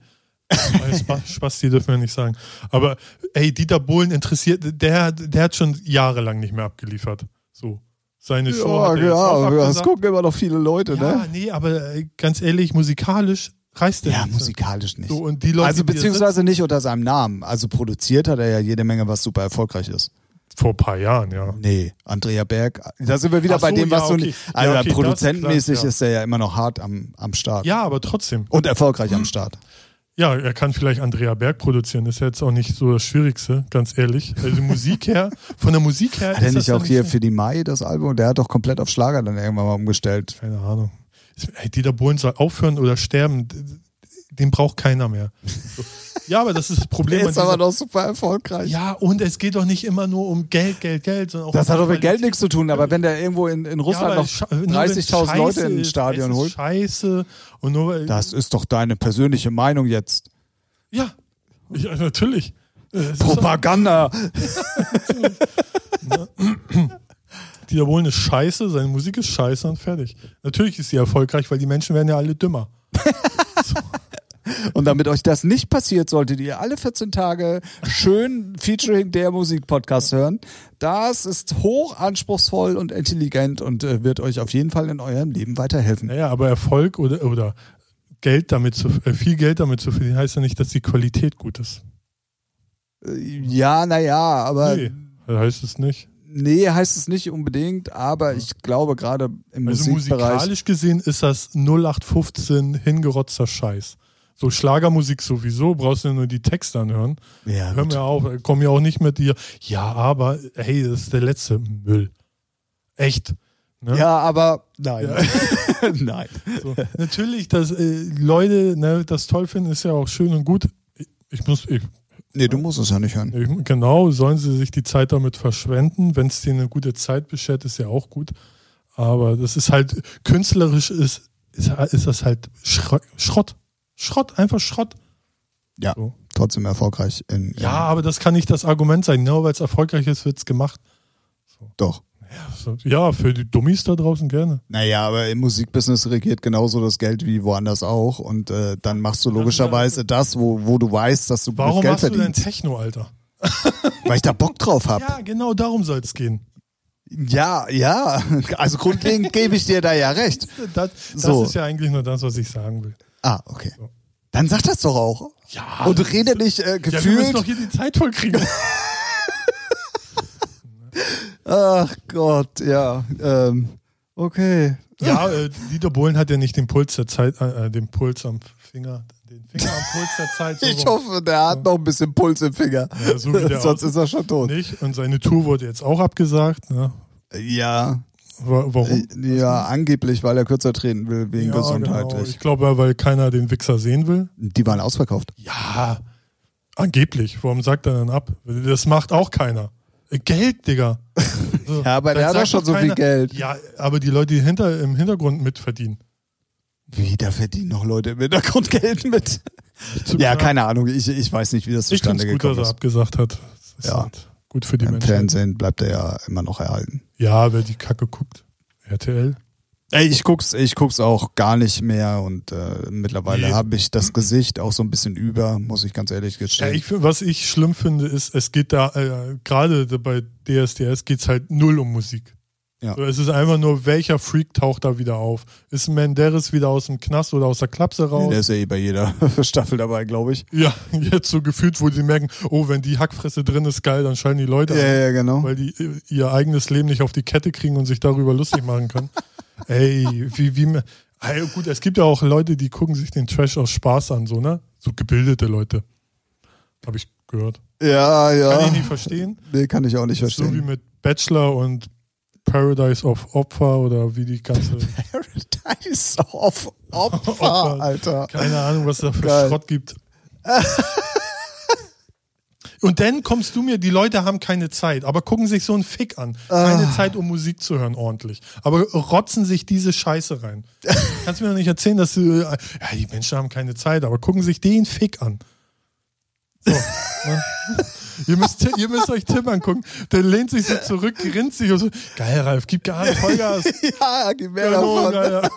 <laughs> Spasti dürfen wir nicht sagen. Aber ey, Dieter Bohlen interessiert, der, der hat schon jahrelang nicht mehr abgeliefert. So. Seine Show ja, hat er jetzt auch ja das gucken immer noch viele Leute, Ja, ne? nee, aber äh, ganz ehrlich, musikalisch der Ja, musikalisch nicht. So, und die Leute, also beziehungsweise nicht unter seinem Namen. Also produziert hat er ja jede Menge, was super erfolgreich ist. vor ein paar Jahren, ja. Nee, Andrea Berg, da sind wir wieder Ach bei so, dem, was ja, du okay. nicht. Ja, Also okay, das ist produzentenmäßig klar, ja. ist er ja immer noch hart am, am Start. Ja, aber trotzdem. Und erfolgreich am Start. Ja, er kann vielleicht Andrea Berg produzieren. Das ist ja jetzt auch nicht so das Schwierigste, ganz ehrlich. Also Musik her, <laughs> von der Musik her Hat er nicht ja auch hier so- für die Mai das Album? Der hat doch komplett auf Schlager dann irgendwann mal umgestellt. Keine Ahnung. Dieter Bohlen soll aufhören oder sterben. Den braucht keiner mehr. Ja, aber das ist das Problem. Der ist aber doch super erfolgreich. ja, und es geht doch nicht immer nur um Geld, Geld, Geld, sondern auch Das um hat doch mit. Geld nichts zu tun, aber wenn der irgendwo in, in Russland Ja, noch aber scha- nur wenn 30.000 Leute Scheiße in ein ist, Stadion holt, Scheiße. Und nur weil, das ist doch deine persönliche Meinung jetzt. ja, ja, natürlich. Ist Propaganda. <laughs> Dieter Bohlen ist scheiße, seine Musik ist scheiße und fertig. Natürlich ist sie erfolgreich, weil die Menschen werden ja alle dümmer. <laughs> Und damit euch das nicht passiert, solltet ihr alle 14 Tage schön Featuring der Musik-Podcast hören. Das ist hoch anspruchsvoll und intelligent und äh, wird euch auf jeden Fall in eurem Leben weiterhelfen. Naja, aber Erfolg oder, oder Geld damit zu, äh, viel Geld damit zu verdienen, heißt ja nicht, dass die Qualität gut ist. Äh, Ja, naja, aber Nee, heißt es nicht. Nee, heißt es nicht unbedingt, aber ich glaube gerade im Also Musikbereich. musikalisch gesehen ist das 0815 hingerotzter Scheiß. So Schlagermusik sowieso, brauchst du nur die Texte anhören. Ja, Hör mir auf, komm ja auch nicht mit dir. Ja, aber hey, das ist der letzte Müll. Echt. Ne? ja, aber nein. <laughs> nein. So. Natürlich, dass äh, Leute ne, das toll finden, ist ja auch schön und gut. Ich, ich muss, ich, Nee, du musst es ja nicht hören. genau, sollen sie sich die Zeit damit verschwenden. Wenn es denen eine gute Zeit beschert, ist ja auch gut. Aber das ist halt, künstlerisch ist, ist, ist das halt Schro- Schrott. Schrott, einfach Schrott. Ja, So. trotzdem erfolgreich in. Ja, aber das kann nicht das Argument sein. Nur weil es erfolgreich ist, wird es gemacht. Doch. So, Ja, für die Dummies da draußen gerne. Naja, aber im Musikbusiness regiert genauso das Geld wie woanders auch. Und äh, dann machst du logischerweise das, wo, wo du weißt, dass du Warum Geld machst du denn verdienst. Techno, Alter? <laughs> Weil ich da Bock drauf habe. Ja, genau darum soll es gehen. Ja, ja. Also grundlegend <laughs> gebe ich dir da ja recht. Das, das So. ist ja eigentlich nur das, was ich sagen will. Ah, okay. Dann sag das doch auch. Ja, Und rede nicht äh, ja, wir müssen gefühlt. doch hier die Zeit voll kriegen. <laughs> Ach Gott, ja. Ähm, Okay. Ja, äh, Dieter Bohlen hat ja nicht den Puls der Zeit, äh, den Puls am Finger, den Finger am Puls der Zeit. So <laughs> Ich hoffe, der hat noch ein bisschen Puls im Finger. Ja, so <laughs> Sonst ist er schon tot. nicht. Und seine Tour wurde jetzt auch abgesagt. Ne? Ja, Wa- Warum? äh, ja, angeblich, weil er kürzer treten will, wegen Ja, Genau. gesundheitlich. Ich glaube, weil keiner den Wichser sehen will. Die waren ausverkauft. Ja, angeblich. Warum sagt er dann ab? Das macht auch keiner. Geld, Digga. <laughs> So, Ja, aber der hat doch schon so viel Geld. Ja, aber die Leute, die hinter, im Hintergrund mitverdienen. Wie, da verdienen noch Leute im Hintergrund Geld mit. Ja, keine Ahnung. Ich, ich weiß nicht, wie das Ich zustande es gut, dass gekommen er ist. abgesagt hat. Ist Ja. halt gut für die Im Menschen. Fernsehen bleibt er ja immer noch erhalten. Ja, wer die Kacke guckt. RTL. Ey, ich guck's, ich guck's auch gar nicht mehr und äh, mittlerweile Nee. habe ich das Gesicht auch so ein bisschen über, muss ich ganz ehrlich Ja, gestehen. ich, find- was ich schlimm finde, ist, es geht da, äh, gerade bei DSDS geht's halt null um Musik. Ja. So, es ist einfach nur, welcher Freak taucht da wieder auf? Ist Menderes wieder aus dem Knast oder aus der Klapse raus? der ist ja eh bei jeder <laughs> Staffel dabei, glaube ich. Ja, <laughs> jetzt so gefühlt, wo sie merken, oh, wenn die Hackfresse drin ist, geil, dann schalten die Leute Ja, an, ja, genau. weil die äh, ihr eigenes Leben nicht auf die Kette kriegen und sich darüber lustig machen können. <laughs> Ey, wie, wie, Ey, gut, es gibt ja auch Leute, die gucken sich den Trash aus Spaß an, so, ne? So gebildete Leute. Habe ich gehört. Ja, ja. Kann ich nicht verstehen. Nee, kann ich auch nicht So wie verstehen. mit Bachelor und Paradise of Opfer oder wie die ganze, <laughs> Paradise of Opfer, Opfer. Alter. keine Ahnung, was da für Geil. Schrott gibt. Und dann kommst du mir, die Leute haben keine Zeit, aber gucken sich so einen Fick an. Keine Ah. Zeit, um Musik zu hören, ordentlich. Aber rotzen sich diese Scheiße rein. Kannst mir doch nicht erzählen, dass du, äh, ja, die Menschen haben keine Zeit, aber gucken sich den Fick an. So, ne? <laughs> ihr, müsst, ihr müsst euch Tim angucken. Der lehnt sich so zurück, grinst sich und so, geil, Ralf, gib Gas, <laughs> Vollgas. Ja, gib mehr Kanon, davon. Alter.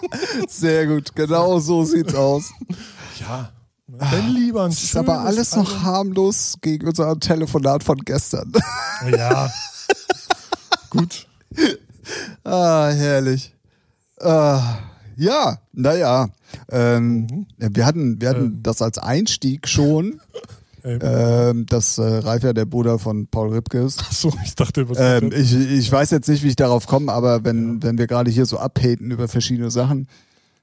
Sehr gut, genau so sieht's aus. Ja, dann lieber ein Es ist aber alles noch Album. harmlos gegen unser Telefonat von gestern. Ja. Gut. <laughs> Ah, herrlich. Ah, ja, naja. Ähm, Wir hatten, wir hatten Ähm. das als Einstieg schon, Ähm, ähm, dass äh, Ralf ja der Bruder von Paul Ripke ist. Achso, ich dachte, was Ähm, ich, ich weiß jetzt nicht, wie ich darauf komme, aber wenn, wenn wir gerade hier so abhaten über verschiedene Sachen,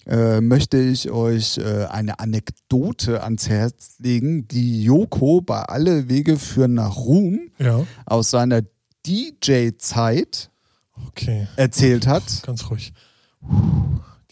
äh, möchte ich euch äh, eine Anekdote ans Herz legen, die Joko bei Alle Wege führen nach Ruhm ja, aus seiner DJ-Zeit okay. erzählt hat Ganz ruhig.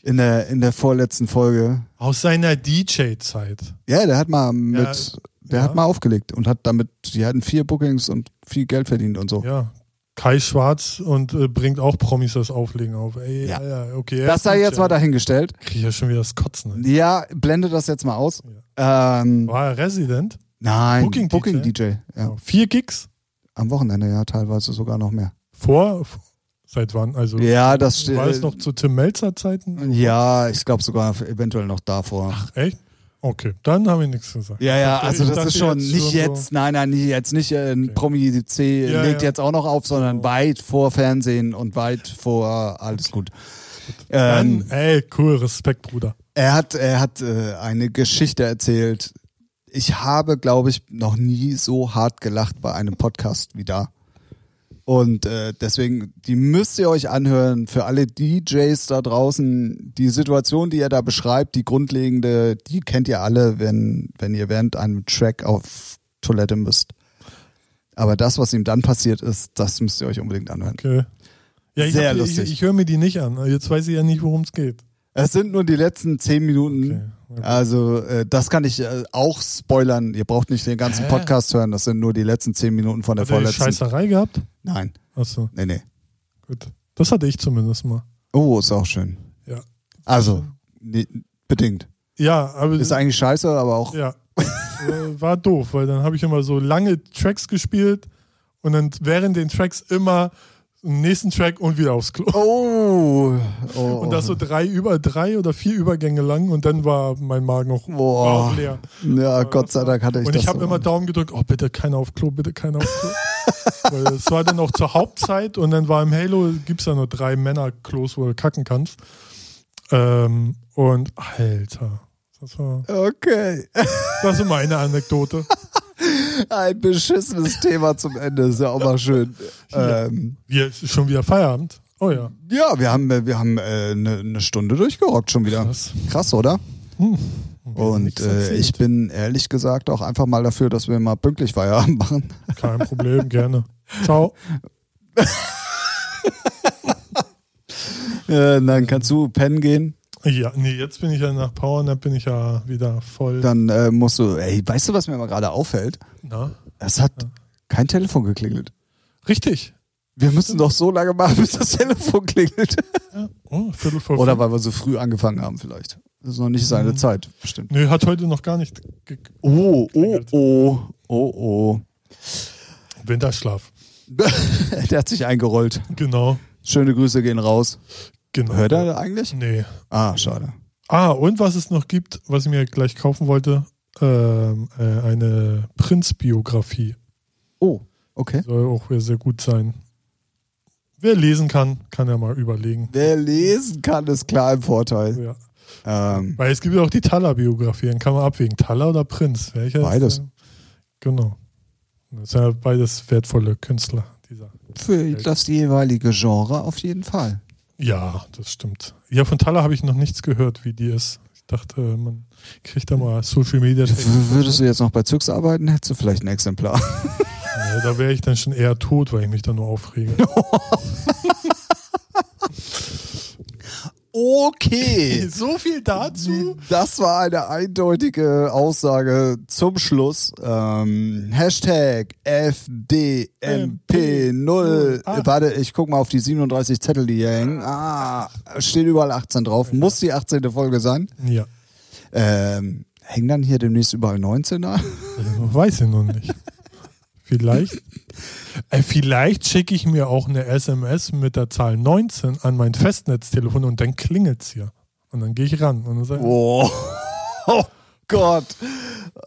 in der, in der vorletzten Folge. Aus seiner DJ-Zeit. Ja, der hat mal mit, Ja, der ja. hat mal aufgelegt und hat damit, die hatten vier Bookings und viel Geld verdient und so. Ja. Kai Schwarz und äh, bringt auch Promis das Auflegen auf. Ey, Ja. ja. okay. Das sei jetzt mal dahingestellt. Krieg ich ja schon wieder das Kotzen. Ey. Ja, blende das jetzt mal aus. Ähm, War er Resident? nein, Booking Booking, DJ? DJ. Ja. Vier Gigs? Am Wochenende, ja, teilweise sogar noch mehr. Vor? Seit wann? Also Ja, das war es noch zu Tim Melzer Zeiten? Ja, ich glaube sogar eventuell noch davor. Echt? Okay, dann habe ich nichts gesagt. Ja, ja, also das ist schon nicht so- jetzt, nein, nein, nicht jetzt nicht äh, ein Okay. Promi C Ja, legt ja. jetzt auch noch auf, sondern So. weit vor Fernsehen und weit vor alles gut. Ähm, Dann, ey, cool, Respekt, Bruder. er hat, er hat äh, eine Geschichte erzählt. Ich habe, glaube ich, noch nie so hart gelacht bei einem Podcast wie da. Und äh, deswegen, die müsst ihr euch anhören. Für alle DJs da draußen, die Situation, die er da beschreibt, die grundlegende, die kennt ihr alle, wenn, wenn ihr während einem Track auf Toilette müsst. Aber das, was ihm dann passiert ist, das müsst ihr euch unbedingt anhören. Okay. Ja, ich, Sehr hab- lustig. Ich, ich höre mir die nicht an. Jetzt weiß ich ja nicht, worum es geht. Es sind nur die letzten zehn Minuten. Okay. Also äh, das kann ich äh, auch spoilern. Ihr braucht nicht den ganzen Hä? Podcast hören. Das sind nur die letzten zehn Minuten von der Hat vorletzten. Scheißerei gehabt? Nein, Achso, nee, nee. gut. Das hatte ich zumindest mal. Oh, ist auch schön. Ja. Also, nee, bedingt. Ja, aber Ist eigentlich scheiße, aber auch. ja. Äh, war doof, weil dann habe ich immer so lange Tracks gespielt und dann während den Tracks immer nächsten Track und wieder aufs Klo. Oh, oh, <laughs> Und das so drei über drei oder vier Übergänge lang und dann war mein Magen auch, auch leer. Ja, Gott sei Dank hatte ich Und das. ich habe so. immer Daumen gedrückt, oh bitte keiner auf Klo, bitte keiner auf Klo. <laughs> Weil es war dann auch zur Hauptzeit und dann war im Halo, gibt es ja nur drei Männer-Klos, wo du kacken kannst. Ähm, und Alter, das war, Okay. das ist meine Anekdote. <laughs> Ein beschissenes Thema zum Ende. Ist ja auch mal schön. Ähm, Wir, schon wieder Feierabend. Oh ja. Ja, wir haben, äh, wir haben äh, eine, eine Stunde durchgerockt schon wieder. Krass. Krass, oder? Hm. Und äh, ich bin ehrlich gesagt auch einfach mal dafür, dass wir mal pünktlich Feierabend machen. Kein Problem, gerne. Ciao. <laughs> Äh, dann kannst du pennen gehen. Ja, nee, jetzt bin ich ja nach Powernap, bin ich ja wieder voll. Dann äh, musst du, ey, weißt du, was mir mal gerade auffällt? Na? Es hat kein Telefon geklingelt. Richtig. Wir müssen doch so lange machen, bis das Telefon klingelt. Ja. Oh, Viertel vor Oder weil wir so früh angefangen haben vielleicht. Das ist noch nicht seine Mhm. Zeit, bestimmt. Nee, hat heute noch gar nicht ge- Oh, oh, Klingelt. oh, oh, oh. Winterschlaf. <laughs> Der hat sich eingerollt. Genau. Schöne Grüße gehen raus. Genau. Hört er eigentlich? Nee. Ah, schade. Ah, und was es noch gibt, was ich mir gleich kaufen wollte, ähm, äh, eine Prinz-Biografie. Oh, okay. Soll auch sehr gut sein. Wer lesen kann, kann ja mal überlegen. Wer lesen kann, ist klar im Vorteil. Ja. Ähm, Weil es gibt ja auch die Taller-Biografie, dann kann man abwägen. Taller oder Prinz? Welcher Beides. Ist, äh, genau. Das sind ja beides wertvolle Künstler. Dieser. für das jeweilige Genre auf jeden Fall. Ja, das stimmt. Ja, von Taller habe ich noch nichts gehört, wie die ist. Ich dachte, man kriegt da mal Social Media. Würdest du jetzt noch bei Züx arbeiten, hättest du vielleicht ein Exemplar. Nee, da wäre ich dann schon eher tot, weil ich mich da nur aufrege. <laughs> <laughs> Okay. <laughs> so viel dazu? Das war eine eindeutige Aussage zum Schluss. Ähm, Hashtag FDMP0. Ah. Warte, ich guck mal auf die 37 Zettel, die hier hängen. Ah, steht überall 18 drauf. Muss die 18. Folge sein. Ja, Ähm, hängen dann hier demnächst überall 19er? weiß ich noch nicht. <laughs> Vielleicht. <laughs> Äh, vielleicht schicke ich mir auch eine SMS mit der Zahl 19 an mein Festnetztelefon und dann klingelt es hier. Und dann gehe ich ran und dann sage ich, Oh, <laughs> oh Gott.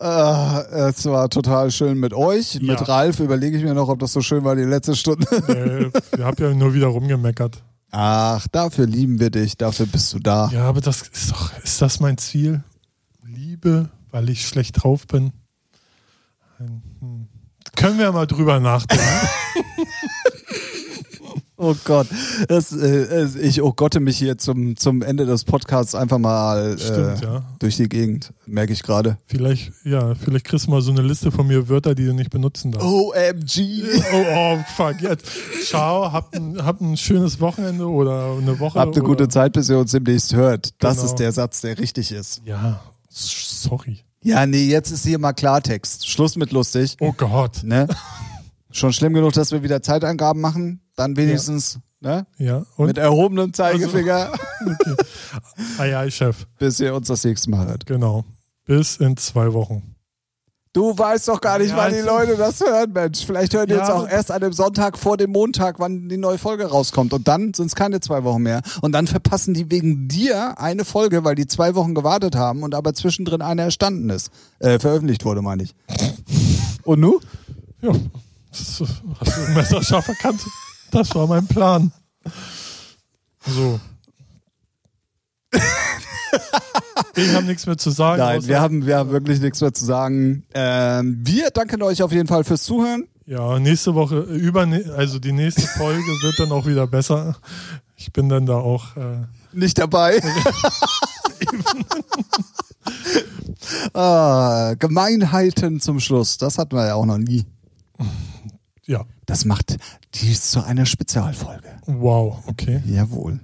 Äh, es war total schön mit euch. Ja. Mit Ralf überlege ich mir noch, ob das so schön war die letzte Stunde. <laughs> äh, ihr habt ja nur wieder rumgemeckert. Ach, dafür lieben wir dich, dafür bist du da. Ja, aber das ist doch, ist das mein Ziel? Liebe, weil ich schlecht drauf bin? Hm. Können wir mal drüber nachdenken. <laughs> Oh Gott, das, äh, ich oh Gotte mich hier zum, zum Ende des Podcasts einfach mal Stimmt, äh, ja. durch die Gegend, merke ich gerade. Vielleicht, ja, vielleicht kriegst du mal so eine Liste von mir Wörter, die du nicht benutzen darfst. OMG. Oh, oh, fuck, jetzt. Ciao, habt ein, habt ein schönes Wochenende oder eine Woche. Habt eine oder, gute Zeit, bis ihr uns demnächst hört. Das Genau. ist der Satz, der richtig ist. Ja, sorry. Ja, nee, jetzt ist hier mal Klartext. Schluss mit lustig. Oh Gott. Ne? Schon schlimm genug, dass wir wieder Zeitangaben machen. Dann wenigstens ne? Ja, und? mit erhobenem Zeigefinger, <laughs> Ei, ei, Chef. bis ihr uns das nächste Mal hört. Genau. Bis in zwei Wochen. Du weißt doch gar nicht, Ja, wann die Leute das hören, Mensch. Vielleicht hören die Ja, jetzt auch erst an dem Sonntag vor dem Montag, wann die neue Folge rauskommt. Und dann sind es keine zwei Wochen mehr. Und dann verpassen die wegen dir eine Folge, weil die zwei Wochen gewartet haben und aber zwischendrin eine erstanden ist. Äh, veröffentlicht wurde, meine ich. Und nu? Ja, das hast du messerscharf erkannt. Das war mein Plan. So. <laughs> Ich habe nichts mehr zu sagen. Nein, wir haben, wir haben wirklich nichts mehr zu sagen. Ähm, wir danken euch auf jeden Fall fürs Zuhören. Ja, nächste Woche, über, also die nächste Folge wird dann auch wieder besser. Ich bin dann da auch. Äh, Nicht dabei. <laughs> ah, Gemeinheiten zum Schluss. Das hatten wir ja auch noch nie. ja, Das macht dies zu einer Spezialfolge. wow, okay. Jawohl.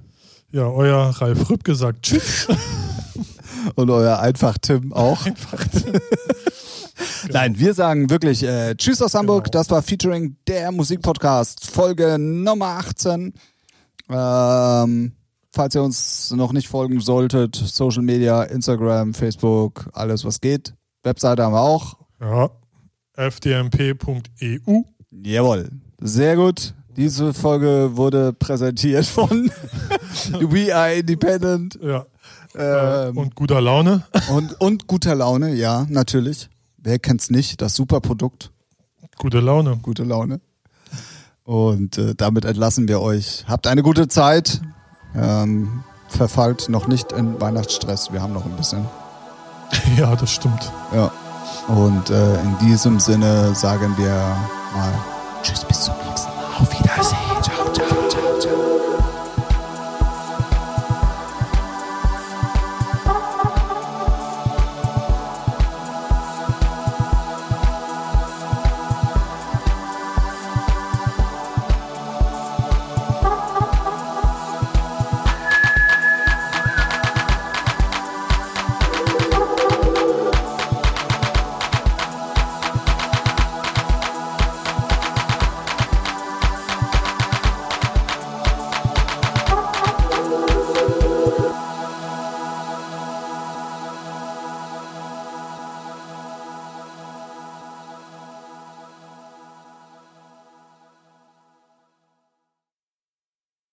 Ja, euer Ralf Rüpp gesagt. Tschüss. <laughs> Und euer einfach Tim auch. Einfach. <laughs> Nein, wir sagen wirklich äh, Tschüss aus Hamburg. Genau. Das war Featuring der Musikpodcast, Folge Nummer 18. Ähm, falls ihr uns noch nicht folgen solltet, Social Media, Instagram, Facebook, alles was geht. Webseite haben wir auch. Ja. fdmp.eu. Jawohl. Sehr gut. Diese Folge wurde präsentiert von <laughs> We Are Independent Ja. Ähm, Und guter Laune. <laughs> und, und guter Laune, ja, natürlich. Wer kennt's nicht? Das super Produkt. Gute Laune. Gute Laune. Und äh, damit entlassen wir euch. Habt eine gute Zeit. Ähm, verfallt noch nicht in Weihnachtsstress. Wir haben noch ein bisschen. <laughs> Ja, das stimmt. Ja. Und äh, in diesem Sinne sagen wir mal Tschüss, bis zum nächsten Mal. Auf Wiedersehen.